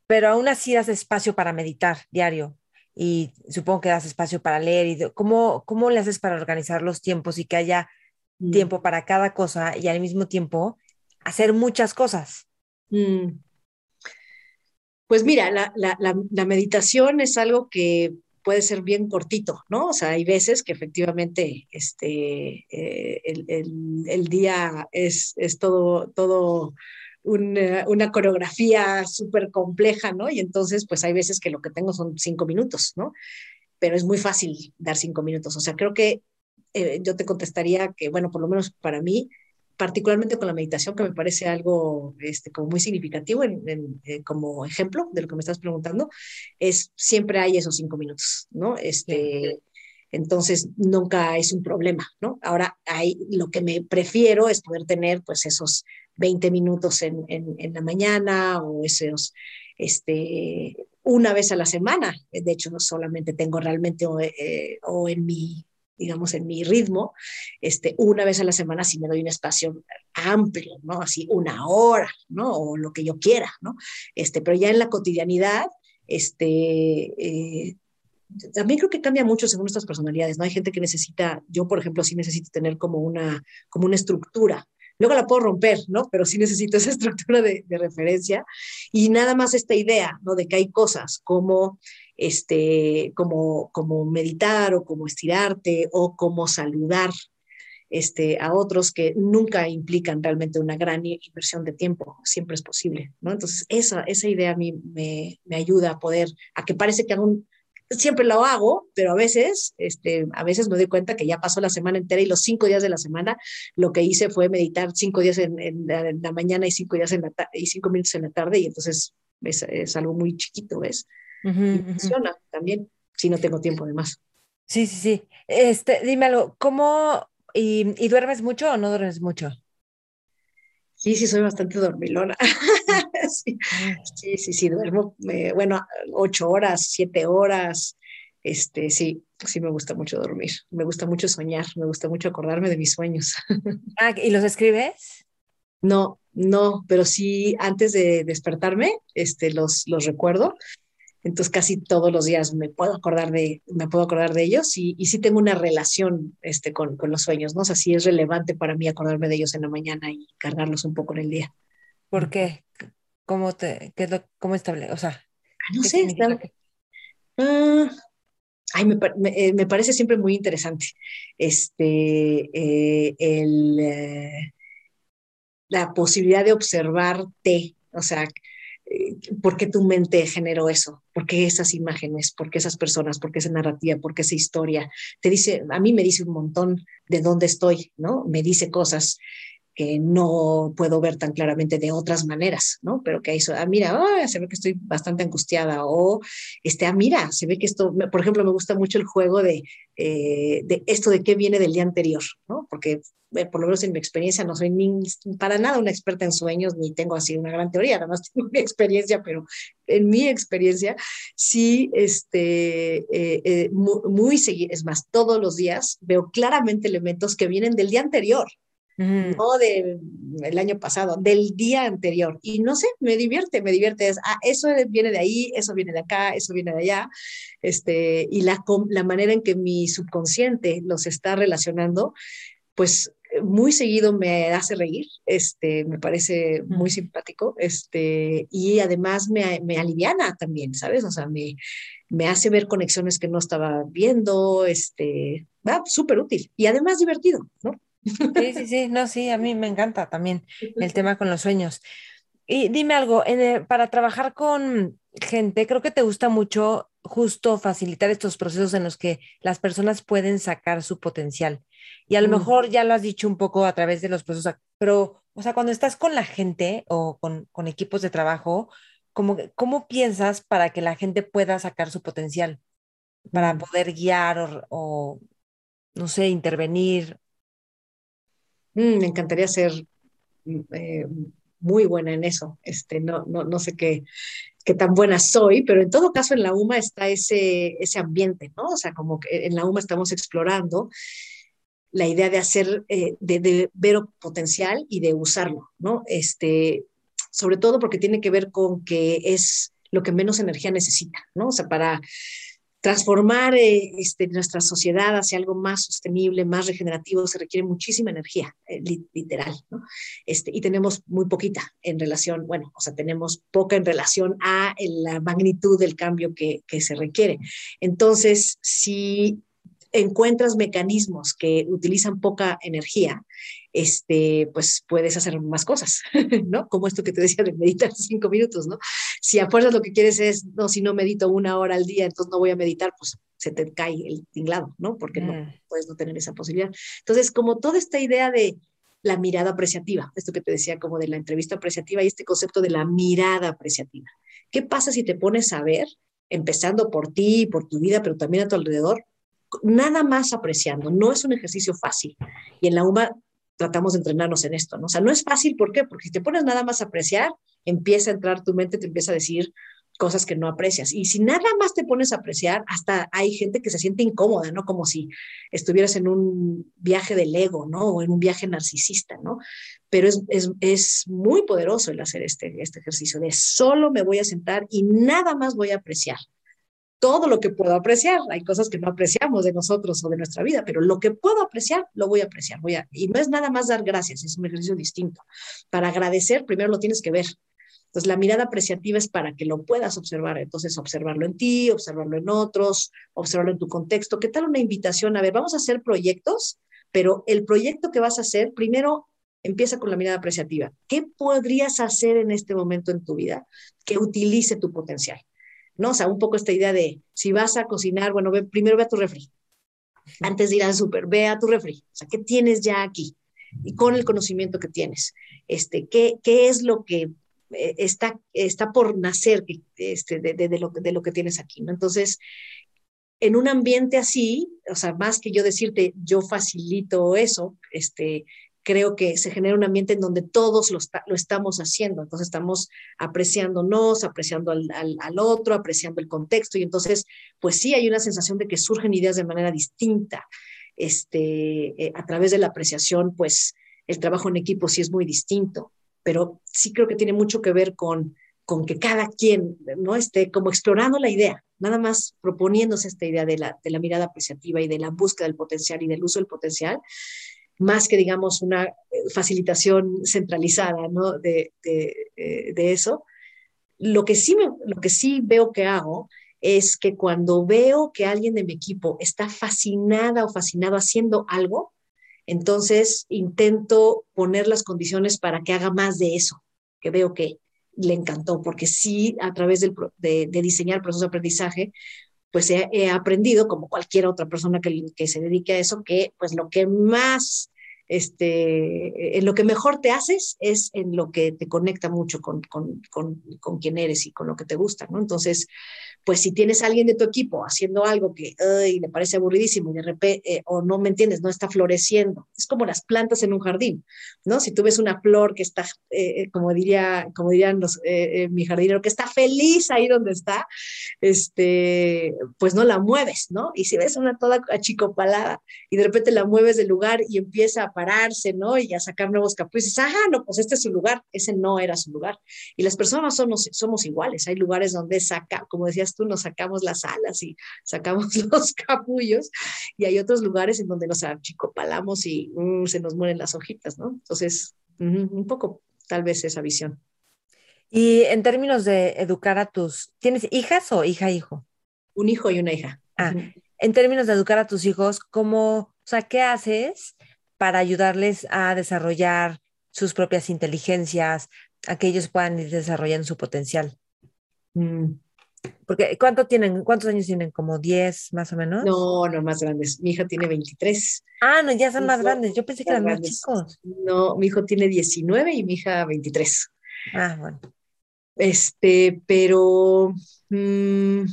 pero aún así das espacio para meditar diario y supongo que das espacio para leer y ¿cómo, cómo le haces para organizar los tiempos y que haya mm. tiempo para cada cosa y al mismo tiempo hacer muchas cosas? Mm. Pues mira, la, la, la, la meditación es algo que puede ser bien cortito, ¿no? O sea, hay veces que efectivamente este, eh, el, el, el, día es, es todo, todo una, una coreografía súper compleja, ¿no? Y entonces, pues hay veces que lo que tengo son cinco minutos, ¿no? Pero es muy fácil dar cinco minutos. O sea, creo que eh, yo te contestaría que, bueno, por lo menos para mí, particularmente con la meditación, que me parece algo este, como muy significativo en, eh, como ejemplo de lo que me estás preguntando, es siempre hay esos cinco minutos, ¿no? Este, entonces, nunca es un problema, ¿no? Ahora, hay, lo que me prefiero es poder tener, pues, esos 20 minutos en, en, la mañana o esos, este, una vez a la semana. De hecho, solamente tengo realmente o, eh, o en mi digamos, en mi ritmo, este, una vez a la semana sí me doy un espacio amplio, ¿no? Así una hora, ¿no? O lo que yo quiera, ¿no? Este, pero ya en la cotidianidad, este, eh, también creo que cambia mucho según nuestras personalidades, ¿no? Hay gente que necesita, yo por ejemplo sí necesito tener como una, como una estructura, luego la puedo romper, ¿no? Pero sí necesito esa estructura de, de referencia y nada más esta idea, ¿no? De que hay cosas como este, como, como meditar o como estirarte o como saludar este, a otros que nunca implican realmente una gran inversión de tiempo, siempre es posible, ¿no? Entonces, esa, esa idea a mí me, me ayuda a poder, a que parece que aún siempre lo hago, pero a veces, este, a veces me doy cuenta que ya pasó la semana entera y los cinco días de la semana lo que hice fue meditar cinco días en, en, la, mañana y cinco días en la y cinco minutos en la tarde y entonces es, es algo muy chiquito, ¿ves? Uh -huh, y funciona uh -huh. también si no tengo tiempo de más. Sí, sí, sí. Este, dime algo, ¿cómo y, y, duermes mucho o no duermes mucho? Sí, sí, soy bastante dormilona. sí, sí, sí, sí, duermo, eh, bueno, ocho horas, siete horas. Este, sí, sí me gusta mucho dormir. Me gusta mucho soñar, me gusta mucho acordarme de mis sueños. ah, ¿y los escribes? No, no, pero sí, antes de despertarme, este, los, los recuerdo entonces casi todos los días me puedo acordar de, me puedo acordar de ellos y, y sí tengo una relación este, con, con, los sueños, ¿no? O sea, sí es relevante para mí acordarme de ellos en la mañana y cargarlos un poco en el día. ¿Por qué? ¿Cómo te, qué lo, cómo estable? O sea, ah, no sé, está, que... ah, ay, me, me, eh, me, parece siempre muy interesante este, eh, el, eh, la posibilidad de observarte, o sea, ¿por qué tu mente generó eso? ¿Por qué esas imágenes? ¿Por qué esas personas? ¿Por qué esa narrativa? ¿Por qué esa historia? Te dice, a mí me dice un montón de dónde estoy, ¿no? Me dice cosas que no puedo ver tan claramente de otras maneras, ¿no? Pero que eso, ah, mira, oh, se ve que estoy bastante angustiada o, este, ah, mira, se ve que esto, por ejemplo, me gusta mucho el juego de, eh, de esto de qué viene del día anterior, ¿no? Porque eh, por lo menos en mi experiencia, no soy ni, para nada una experta en sueños, ni tengo así una gran teoría, nada más tengo mi experiencia, pero en mi experiencia sí, este, eh, eh, muy, muy seguido, es más, todos los días veo claramente elementos que vienen del día anterior, no del año pasado, del día anterior. Y no sé, me divierte, me divierte. Es, ah, eso viene de ahí, eso viene de acá, eso viene de allá. Este, y la, la manera en que mi subconsciente los está relacionando, pues muy seguido me hace reír, este, me parece muy simpático, este, y además me, me aliviana también, ¿sabes? O sea, me, me hace ver conexiones que no estaba viendo, este, va, súper útil y además divertido, ¿no? Sí, sí, sí, no, sí, a mí me encanta también el tema con los sueños. Y dime algo, para trabajar con gente, creo que te gusta mucho justo facilitar estos procesos en los que las personas pueden sacar su potencial. Y a lo mm. mejor ya lo has dicho un poco a través de los procesos, pero, o sea, cuando estás con la gente o con, con equipos de trabajo, ¿cómo, ¿cómo piensas para que la gente pueda sacar su potencial? Para mm. poder guiar o, o no sé, intervenir Mm, me encantaría ser eh, muy buena en eso. Este, no, no, no sé qué, qué tan buena soy, pero en todo caso en la UMA está ese, ese ambiente, ¿no? O sea, como que en la UMA estamos explorando la idea de hacer, eh, de, de, ver potencial y de usarlo, ¿no? Este, sobre todo porque tiene que ver con que es lo que menos energía necesita, ¿no? O sea, para transformar eh, este, nuestra sociedad hacia algo más sostenible, más regenerativo, se requiere muchísima energía, eh, literal, ¿no? Este, y tenemos muy poquita en relación, bueno, o sea, tenemos poca en relación a la magnitud del cambio que, que se requiere. Entonces, si encuentras mecanismos que utilizan poca energía, este, pues puedes hacer más cosas, ¿no? Como esto que te decía de meditar cinco minutos, ¿no? Si a fuerzas lo que quieres es, no, si no medito una hora al día, entonces no voy a meditar, pues se te cae el tinglado, ¿no? Porque no mm. puedes no tener esa posibilidad. Entonces, como toda esta idea de la mirada apreciativa, esto que te decía como de la entrevista apreciativa y este concepto de la mirada apreciativa. ¿Qué pasa si te pones a ver, empezando por ti, por tu vida, pero también a tu alrededor, nada más apreciando. No es un ejercicio fácil. Y en la UMA tratamos de entrenarnos en esto, ¿no? O sea, no es fácil, ¿por qué? Porque si te pones nada más a apreciar, empieza a entrar tu mente, te empieza a decir cosas que no aprecias. Y si nada más te pones a apreciar, hasta hay gente que se siente incómoda, ¿no? Como si estuvieras en un viaje del ego, ¿no? O en un viaje narcisista, ¿no? Pero es, es, es muy poderoso el hacer este, este ejercicio de solo me voy a sentar y nada más voy a apreciar todo lo que puedo apreciar. Hay cosas que no apreciamos de nosotros o de nuestra vida, pero lo que puedo apreciar, lo voy a apreciar. Voy a, y no es nada más dar gracias, es un ejercicio distinto. Para agradecer, primero lo tienes que ver. Entonces, la mirada apreciativa es para que lo puedas observar. Entonces, observarlo en ti, observarlo en otros, observarlo en tu contexto. ¿Qué tal una invitación? A ver, vamos a hacer proyectos, pero el proyecto que vas a hacer, primero empieza con la mirada apreciativa. ¿Qué podrías hacer en este momento en tu vida que utilice tu potencial? ¿No? O sea, un poco esta idea de si vas a cocinar, bueno, ve, primero ve a tu refri. Antes de ir al súper, ve a tu refri. O sea, ¿qué tienes ya aquí? Y con el conocimiento que tienes, este, ¿qué, qué es lo que eh, está, está por nacer este, de, de, de, lo, de lo que tienes aquí? ¿no? Entonces, en un ambiente así, o sea, más que yo decirte, yo facilito eso, este, creo que se genera un ambiente en donde todos lo, lo estamos haciendo. Entonces estamos apreciándonos, apreciando al, al, al, otro, apreciando el contexto. Y entonces, pues sí, hay una sensación de que surgen ideas de manera distinta. Este, eh, a través de la apreciación, pues el trabajo en equipo sí es muy distinto, pero sí creo que tiene mucho que ver con con que cada quien no esté como explorando la idea, nada más proponiéndose esta idea de la, de la mirada apreciativa y de la búsqueda del potencial y del uso del potencial, más que digamos una eh, facilitación centralizada ¿no? de, de, eh, eso. Lo que, sí lo que sí veo que hago es que cuando veo que alguien de mi equipo está fascinada o fascinado haciendo algo, entonces intento poner las condiciones para que haga más de eso, que veo que le encantó, porque sí, a través del, de, de, diseñar el proceso de aprendizaje, pues he, aprendido, como cualquier otra persona que, que, se dedique a eso, que pues lo que más este, en lo que mejor te haces es en lo que te conecta mucho con, con, con, con quien eres y con lo que te gusta, ¿no? Entonces, pues si tienes a alguien de tu equipo haciendo algo que ay, le parece aburridísimo y de repente, eh, o no me entiendes, no está floreciendo, es como las plantas en un jardín, ¿no? Si tú ves una flor que está, eh, eh como, diría, como dirían los, eh, eh, mi jardinero, que está feliz ahí donde está, este, pues no la mueves, ¿no? Y si ves una toda achicopalada y de repente la mueves del lugar y empieza a pararse, ¿no? Y a sacar nuevos dices, ajá, no, pues este es su lugar, ese no era su lugar. Y las personas somos, somos iguales, hay lugares donde saca, como decías tú, nos sacamos las alas y sacamos los capullos, y hay otros lugares en donde nos achicopalamos y uh, se nos mueren las hojitas, ¿no? Entonces, un poco tal vez esa visión. Y en términos de educar a tus, ¿tienes hijas o hija-hijo? Un hijo y una hija. Ah, en términos de educar a tus hijos, ¿cómo, o sea, qué haces para ayudarles a desarrollar sus propias inteligencias, a que ellos puedan ir desarrollando su potencial? Mm. Porque ¿cuánto tienen? ¿Cuántos años tienen? ¿Como 10 más o menos? No, no, más grandes. Mi hija tiene 23. Ah, no, ya son mi más grandes. Yo pensé que eran más chicos. No, mi hijo tiene 19 y mi hija 23. Ah, bueno. Este, pero mmm,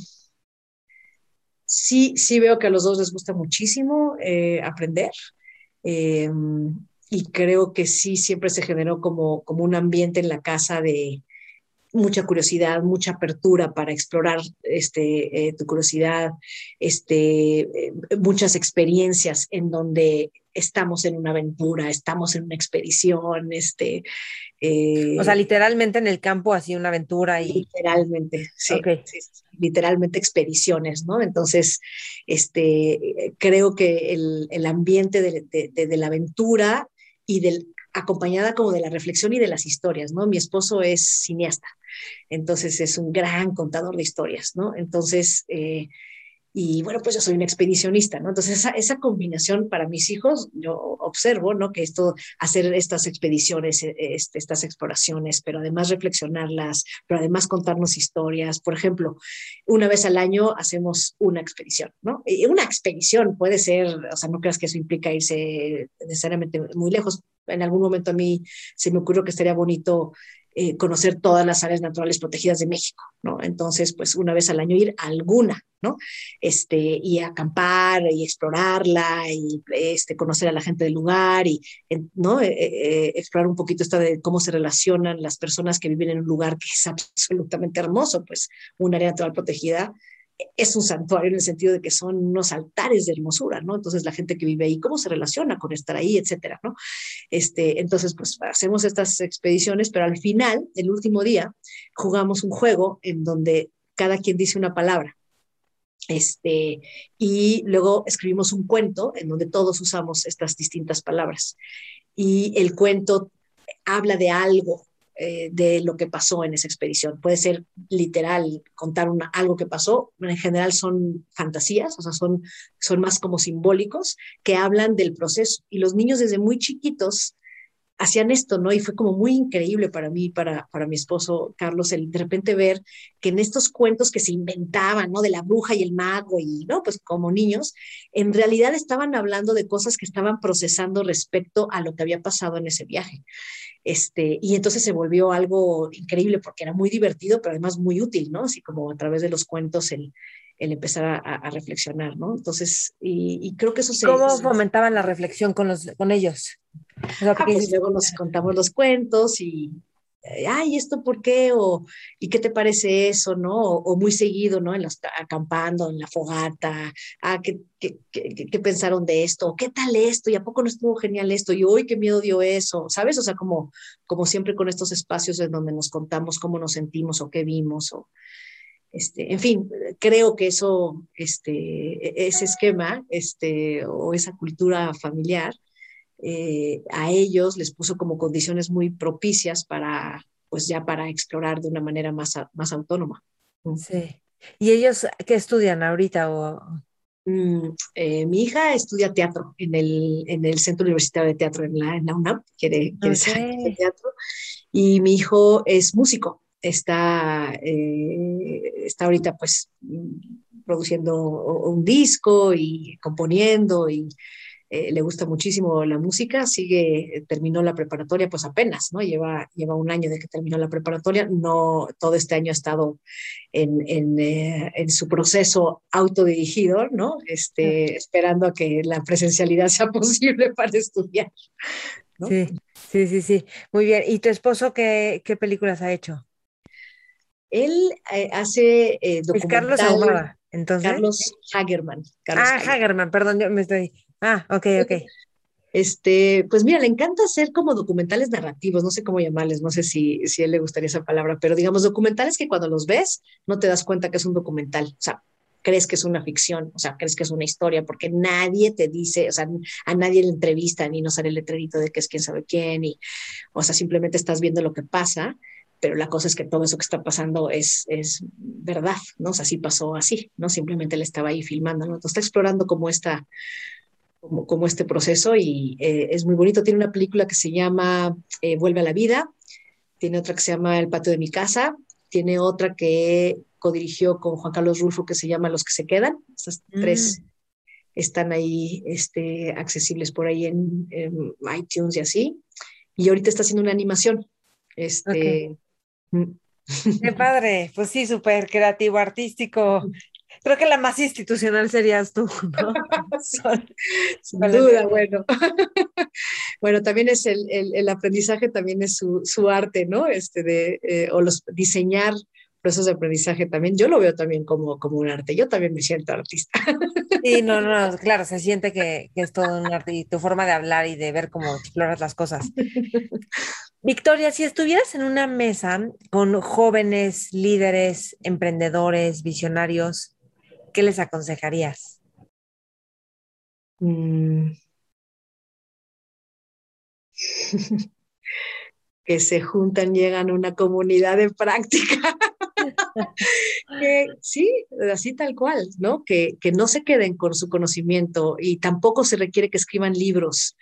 sí, sí veo que a los dos les gusta muchísimo eh, aprender. Eh, y creo que sí, siempre se generó como, como un ambiente en la casa de, mucha curiosidad, mucha apertura para explorar este, eh, tu curiosidad, este, eh, muchas experiencias en donde estamos en una aventura, estamos en una expedición, este... Eh, o sea, literalmente en el campo así una aventura y... Literalmente, sí, okay. sí, literalmente expediciones, ¿no? Entonces, este, creo que el, el ambiente de, de, de, de la aventura y del acompañada como de la reflexión y de las historias, ¿no? Mi esposo es cineasta, entonces es un gran contador de historias, ¿no? Entonces, eh, y bueno, pues yo soy una expedicionista, ¿no? Entonces esa, esa, combinación para mis hijos, yo observo, ¿no? Que esto, hacer estas expediciones, este, estas exploraciones, pero además reflexionarlas, pero además contarnos historias. Por ejemplo, una vez al año hacemos una expedición, ¿no? Y una expedición puede ser, o sea, no creas que eso implica irse necesariamente muy lejos. En algún momento a mí se me ocurrió que estaría bonito eh, conocer todas las áreas naturales protegidas de México, ¿no? Entonces, pues una vez al año ir a alguna, ¿no? Este, y acampar y explorarla y este, conocer a la gente del lugar y, ¿no? Eh, eh, explorar un poquito esto de cómo se relacionan las personas que viven en un lugar que es absolutamente hermoso, pues un área natural protegida es un santuario en el sentido de que son unos altares de hermosura, ¿no? Entonces la gente que vive ahí, ¿cómo se relaciona con estar ahí, etcétera, ¿no? Este, entonces, pues hacemos estas expediciones, pero al final, el último día, jugamos un juego en donde cada quien dice una palabra. Este, y luego escribimos un cuento en donde todos usamos estas distintas palabras. Y el cuento habla de algo eh, de lo que pasó en esa expedición. Puede ser literal contar una, algo que pasó, en general son fantasías, o sea, son, son más como simbólicos que hablan del proceso. Y los niños desde muy chiquitos hacían esto, ¿no? Y fue como muy increíble para mí, para, para mi esposo Carlos, el de repente ver que en estos cuentos que se inventaban, ¿no? De la bruja y el mago y, ¿no? Pues como niños, en realidad estaban hablando de cosas que estaban procesando respecto a lo que había pasado en ese viaje. Este, y entonces se volvió algo increíble porque era muy divertido, pero además muy útil, ¿no? Así como a través de los cuentos el, el empezar a, a, reflexionar, ¿no? Entonces, y, y, creo que eso se... ¿Cómo fomentaban la reflexión con, los, con ellos? O sea, ah, pues luego nos contamos los cuentos y, ay, ¿esto por qué? O, ¿y qué te parece eso? ¿No? O, muy seguido, ¿no? En los, acampando, en la fogata, ah, ¿qué, qué, qué, pensaron de esto? ¿Qué tal esto? ¿Y a poco no estuvo genial esto? Y hoy qué miedo dio eso, ¿sabes? O sea, como, como siempre con estos espacios en donde nos contamos cómo nos sentimos o qué vimos o... Este, en fin, creo que eso, este, ese esquema, este, o esa cultura familiar, eh, a ellos les puso como condiciones muy propicias para, pues ya para explorar de una manera más, más autónoma. Mm. Sí. ¿Y ellos qué estudian ahorita? O... Mm, eh, mi hija estudia teatro en el, en el Centro Universitario de Teatro en la, en la UNAM, quiere, quiere teatro, y mi hijo es músico, está, eh, está ahorita pues produciendo un disco y componiendo y eh, le gusta muchísimo la música, sigue, terminó la preparatoria pues apenas, ¿no? Lleva, lleva un año de que terminó la preparatoria, no, todo este año ha estado en, en, eh, en su proceso autodirigido, ¿no? Este, esperando a que la presencialidad sea posible para estudiar. Sí, sí, sí, sí, muy bien. ¿Y tu esposo qué, qué películas ha hecho? Él eh, hace Carlos Ahumada, entonces. Carlos Hagerman. ah, Hagerman, perdón, yo me estoy Ah, ok, ok. Este, pues mira, le encanta hacer como documentales narrativos, no sé cómo llamarles, no sé si, si a él le gustaría esa palabra, pero digamos documentales que cuando los ves no te das cuenta que es un documental, o sea, crees que es una ficción, o sea, crees que es una historia, porque nadie te dice, o sea, a nadie le entrevista ni no sale el letrerito de que es quién sabe quién, y, o sea, simplemente estás viendo lo que pasa, pero la cosa es que todo eso que está pasando es, es verdad, ¿no? O sea, sí pasó así, ¿no? Simplemente él estaba ahí filmando, ¿no? Entonces está explorando como esta como, este proceso y eh, es muy bonito. Tiene una película que se llama eh, Vuelve a la vida, tiene otra que se llama El patio de mi casa, tiene otra que codirigió con Juan Carlos Rulfo que se llama Los que se quedan. Esas tres mm. están ahí este, accesibles por ahí en, iTunes y así. Y ahorita está haciendo una animación. Este, mm. Qué padre, pues sí, súper creativo, artístico. Creo que la más institucional serías tú, ¿no? Sin duda, bueno. bueno, también es el, el, aprendizaje, también es su, su, arte, ¿no? Este de, eh, o los diseñar procesos de aprendizaje también, yo lo veo también como, como un arte, yo también me siento artista. Sí, no, no, claro, se siente que, que, es todo un arte y tu forma de hablar y de ver cómo exploras las cosas. Victoria, si estuvieras en una mesa con jóvenes, líderes, emprendedores, visionarios, ¿qué les aconsejarías? Mm. que se juntan, llegan a una comunidad de práctica. sí, así tal cual, ¿no? Que, que no se queden con su conocimiento y tampoco se requiere que escriban libros.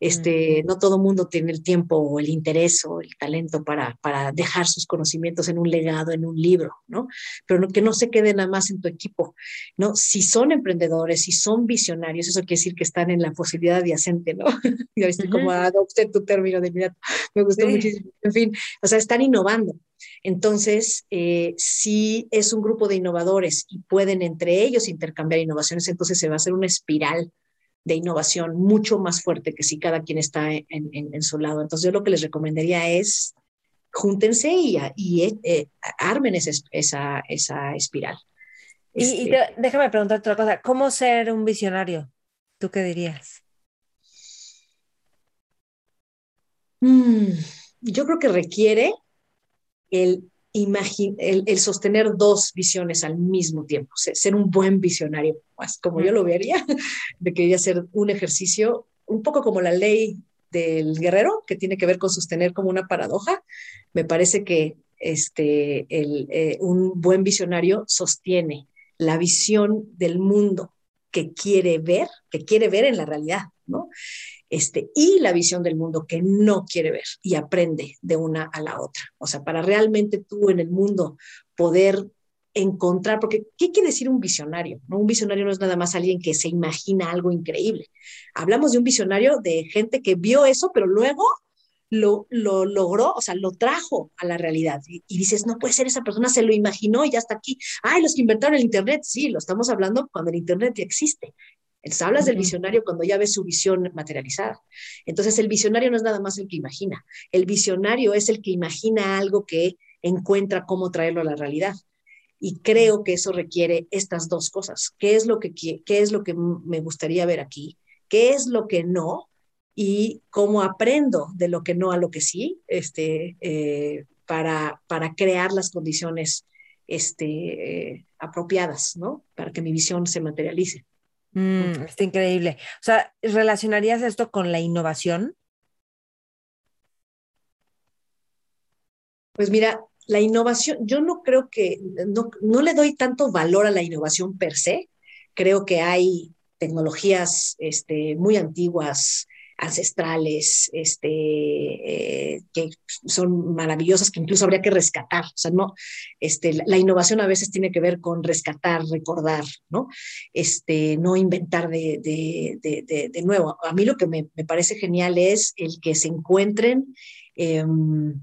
Este, no todo mundo tiene el tiempo o el interés o el talento para, para dejar sus conocimientos en un legado, en un libro, ¿no? Pero que no se quede nada más en tu equipo, ¿no? Si son emprendedores, si son visionarios, eso quiere decir que están en la posibilidad adyacente, ¿no? ya viste cómo adopté tu término de inmediato, me gustó muchísimo. En fin, o sea, están innovando. Entonces, eh, si es un grupo de innovadores y pueden entre ellos intercambiar innovaciones, entonces se va a hacer una espiral de innovación mucho más fuerte que si cada quien está en, su lado. Entonces yo lo que les recomendaría es júntense y, y eh, armen esa, esa, esa espiral. Y, este déjame preguntar otra cosa, ¿cómo ser un visionario? ¿Tú qué dirías? Mm, yo creo que requiere el el, sostener dos visiones al mismo tiempo, ser, un buen visionario, más como yo lo vería, de que ser un ejercicio un poco como la ley del guerrero, que tiene que ver con sostener como una paradoja. Me parece que este, el, eh, un buen visionario sostiene la visión del mundo que quiere ver, que quiere ver en la realidad, ¿no? Este, y la visión del mundo que no quiere ver y aprende de una a la otra. O sea, para realmente tú en el mundo poder encontrar, porque ¿qué quiere decir un visionario? ¿No? Un visionario no es nada más alguien que se imagina algo increíble. Hablamos de un visionario de gente que vio eso, pero luego lo, lo logró, o sea, lo trajo a la realidad. Y, y, dices, no puede ser, esa persona se lo imaginó y ya está aquí. Ay, los que inventaron el Internet, sí, lo estamos hablando cuando el Internet ya existe Entonces, hablas del visionario cuando ya ves su visión materializada. Entonces, el visionario no es nada más el que imagina. El visionario es el que imagina algo que encuentra cómo traerlo a la realidad. Y creo que eso requiere estas dos cosas. ¿Qué es lo que, qué es lo que me gustaría ver aquí? ¿Qué es lo que no? Y cómo aprendo de lo que no a lo que sí, este, eh, para, para crear las condiciones este, eh, apropiadas, ¿no? Para que mi visión se materialice. Mm, está increíble. O sea, ¿relacionarías esto con la innovación? Pues mira, la innovación, yo no creo que, no, no, le doy tanto valor a la innovación per se. Creo que hay tecnologías este, muy antiguas, ancestrales, este, eh, que son maravillosas, que incluso habría que rescatar. O sea, no, este, la, innovación a veces tiene que ver con rescatar, recordar, ¿no? Este, no inventar de, de, de, nuevo. A mí lo que me, me, parece genial es el que se encuentren em,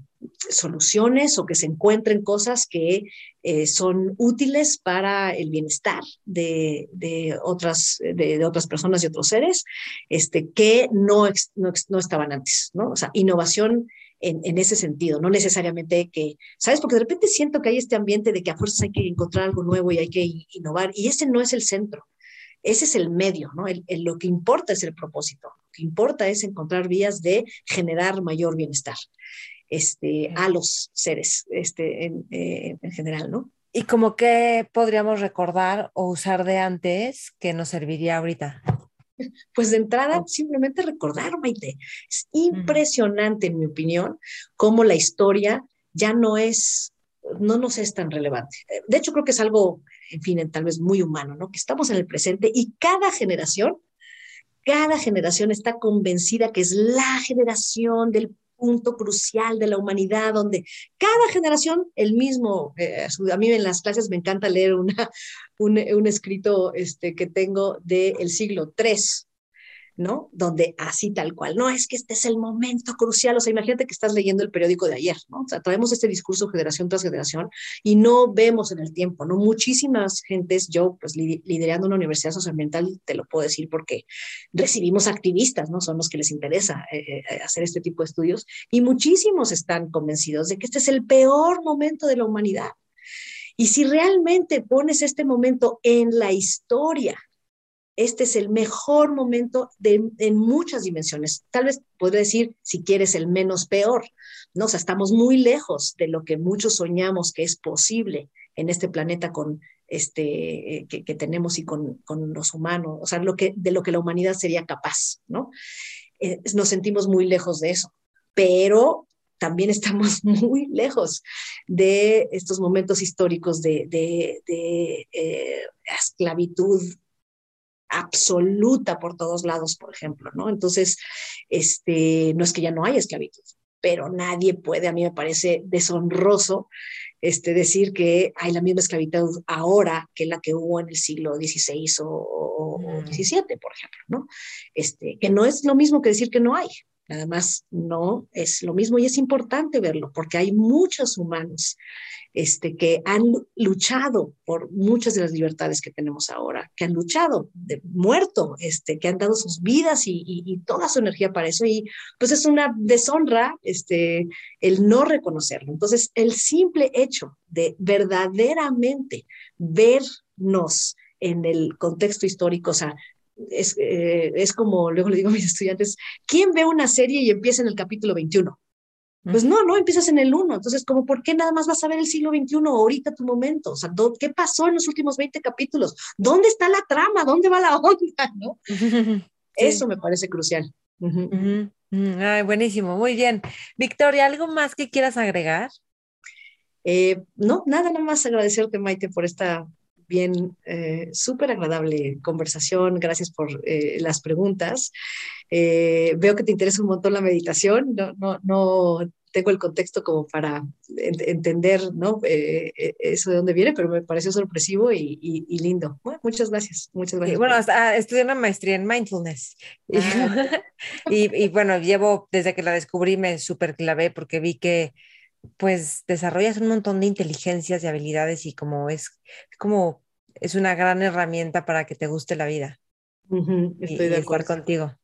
soluciones o que se encuentren cosas que eh, son útiles para el bienestar de, otras, de, otras personas y otros seres este, que no, no, estaban antes, ¿no? O sea, innovación en, en, ese sentido, no necesariamente que, ¿sabes? Porque de repente siento que hay este ambiente de que a fuerzas hay que encontrar algo nuevo y hay que innovar, y ese no es el centro. Ese es el medio, ¿no? lo que importa es el propósito. Lo que importa es encontrar vías de generar mayor bienestar este, a los seres este, eh, en, general, ¿no? ¿Y como qué podríamos recordar o usar de antes que nos serviría ahorita? Pues de entrada, simplemente recordar, Maite. Es impresionante, en mi opinión, cómo la historia ya no es, no nos es tan relevante. De hecho, creo que es algo, en fin, tal vez muy humano, ¿no? Que estamos en el presente y cada generación, cada generación está convencida que es la generación del punto crucial de la humanidad, donde cada generación, el mismo, eh, a mí en las clases me encanta leer una, un, escrito este, que tengo del siglo III, ¿no? Donde así tal cual, no, es que este es el momento crucial, o sea, imagínate que estás leyendo el periódico de ayer, ¿no? O sea, traemos este discurso generación tras generación y no vemos en el tiempo, ¿no? Muchísimas gentes, yo pues liderando una universidad socioambiental, te lo puedo decir porque recibimos activistas, ¿no? Son los que les interesa eh, eh, hacer este tipo de estudios y muchísimos están convencidos de que este es el peor momento de la humanidad. Y si realmente pones este momento en la historia, este es el mejor momento de, en muchas dimensiones. Tal vez podría decir, si quieres, el menos peor. ¿no? O sea, estamos muy lejos de lo que muchos soñamos que es posible en este planeta con este, eh, que, tenemos y con, con, los humanos, o sea, lo que, de lo que la humanidad sería capaz, ¿no? Eh, nos sentimos muy lejos de eso, pero también estamos muy lejos de estos momentos históricos de, de, de eh, esclavitud absoluta por todos lados, por ejemplo, ¿no? Entonces, este, no es que ya no haya esclavitud, pero nadie puede, a mí me parece deshonroso este, decir que hay la misma esclavitud ahora que la que hubo en el siglo XVI o, XVII, mm. por ejemplo, ¿no? Este, que no es lo mismo que decir que no hay, nada más no es lo mismo y es importante verlo porque hay muchos humanos este, que han luchado por muchas de las libertades que tenemos ahora, que han luchado, de, muerto, este, que han dado sus vidas y, toda su energía para eso. Y pues es una deshonra este, el no reconocerlo. Entonces, el simple hecho de verdaderamente vernos en el contexto histórico, o sea, es, eh, es como, luego le digo a mis estudiantes, ¿quién ve una serie y empieza en el capítulo 21? Pues no, no, empiezas en el 1. Entonces, como, ¿por qué nada más vas a ver el siglo XXI ahorita tu momento? O sea, ¿qué pasó en los últimos 20 capítulos? ¿Dónde está la trama? ¿Dónde va la onda? ¿No? Eso me parece crucial. Ay, buenísimo, muy bien. Victoria, ¿algo más que quieras agregar? Eh, no, nada, nada más agradecerte, Maite, por esta bien, eh, súper agradable conversación. Gracias por eh, las preguntas. Eh, veo que te interesa un montón la meditación. No, no, no tengo el contexto como para entender ¿no? eso de dónde viene, pero me pareció sorpresivo y, y, lindo. Bueno, muchas gracias. Muchas gracias. bueno, hasta estudié una maestría en mindfulness. Ah. y, y, bueno, llevo desde que la descubrí me súper clavé porque vi que pues desarrollas un montón de inteligencias y habilidades y como es, como es una gran herramienta para que te guste la vida. estoy de acuerdo contigo.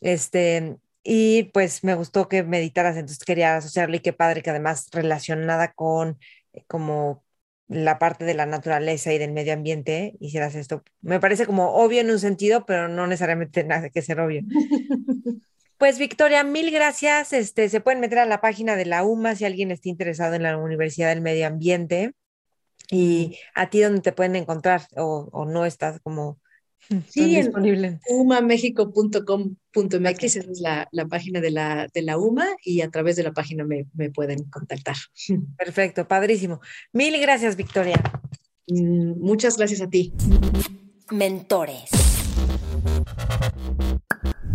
Este, y pues me gustó que meditaras, entonces quería asociarlo y qué padre que además relacionada con eh, como la parte de la naturaleza y del medio ambiente hicieras esto. Me parece como obvio en un sentido, pero no necesariamente nada que ser obvio. Pues Victoria, mil gracias. Este, se pueden meter a la página de la UMA si alguien está interesado en la Universidad del Medio Ambiente y a ti dónde te pueden encontrar o, o no estás como Sí, disponible. umamexico.com.mx esa es la, la, página de la, de la UMA y a través de la página me, me pueden contactar. Perfecto, padrísimo. Mil gracias, Victoria. Mm, muchas gracias a ti. Mentores.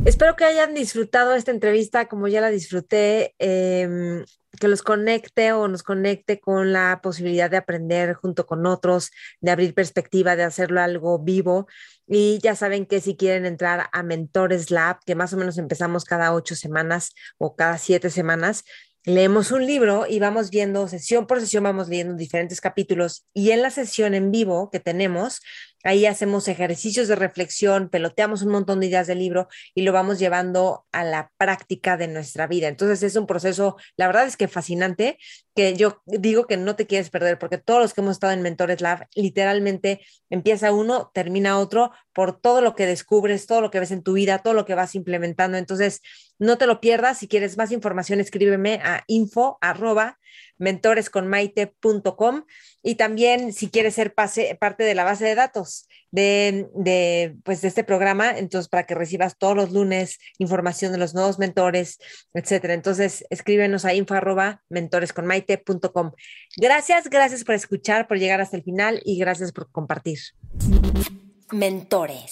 Espero que hayan disfrutado esta entrevista como ya la disfruté. Eh, que los conecte o nos conecte con la posibilidad de aprender junto con otros, de abrir perspectiva, de hacerlo algo vivo. Y ya saben que si quieren entrar a Mentores Lab, que más o menos empezamos cada ocho semanas o cada siete semanas, leemos un libro y vamos viendo sesión por sesión, vamos leyendo diferentes capítulos y en la sesión en vivo que tenemos, Ahí hacemos ejercicios de reflexión, peloteamos un montón de ideas del libro y lo vamos llevando a la práctica de nuestra vida. Entonces es un proceso, la verdad es que fascinante, que yo digo que no te quieres perder, porque todos los que hemos estado en Mentores Lab, literalmente empieza uno, termina otro, por todo lo que descubres, todo lo que ves en tu vida, todo lo que vas implementando. Entonces, no te lo pierdas. Si quieres más información, escríbeme a info arroba mentoresconmaite.com y también si quieres ser parte de la base de datos de, pues, de este programa, entonces para que recibas todos los lunes información de los nuevos mentores, etcétera. Entonces escríbenos a info arroba mentoresconmaite.com. Gracias, gracias por escuchar, por llegar hasta el final y gracias por compartir. Mentores.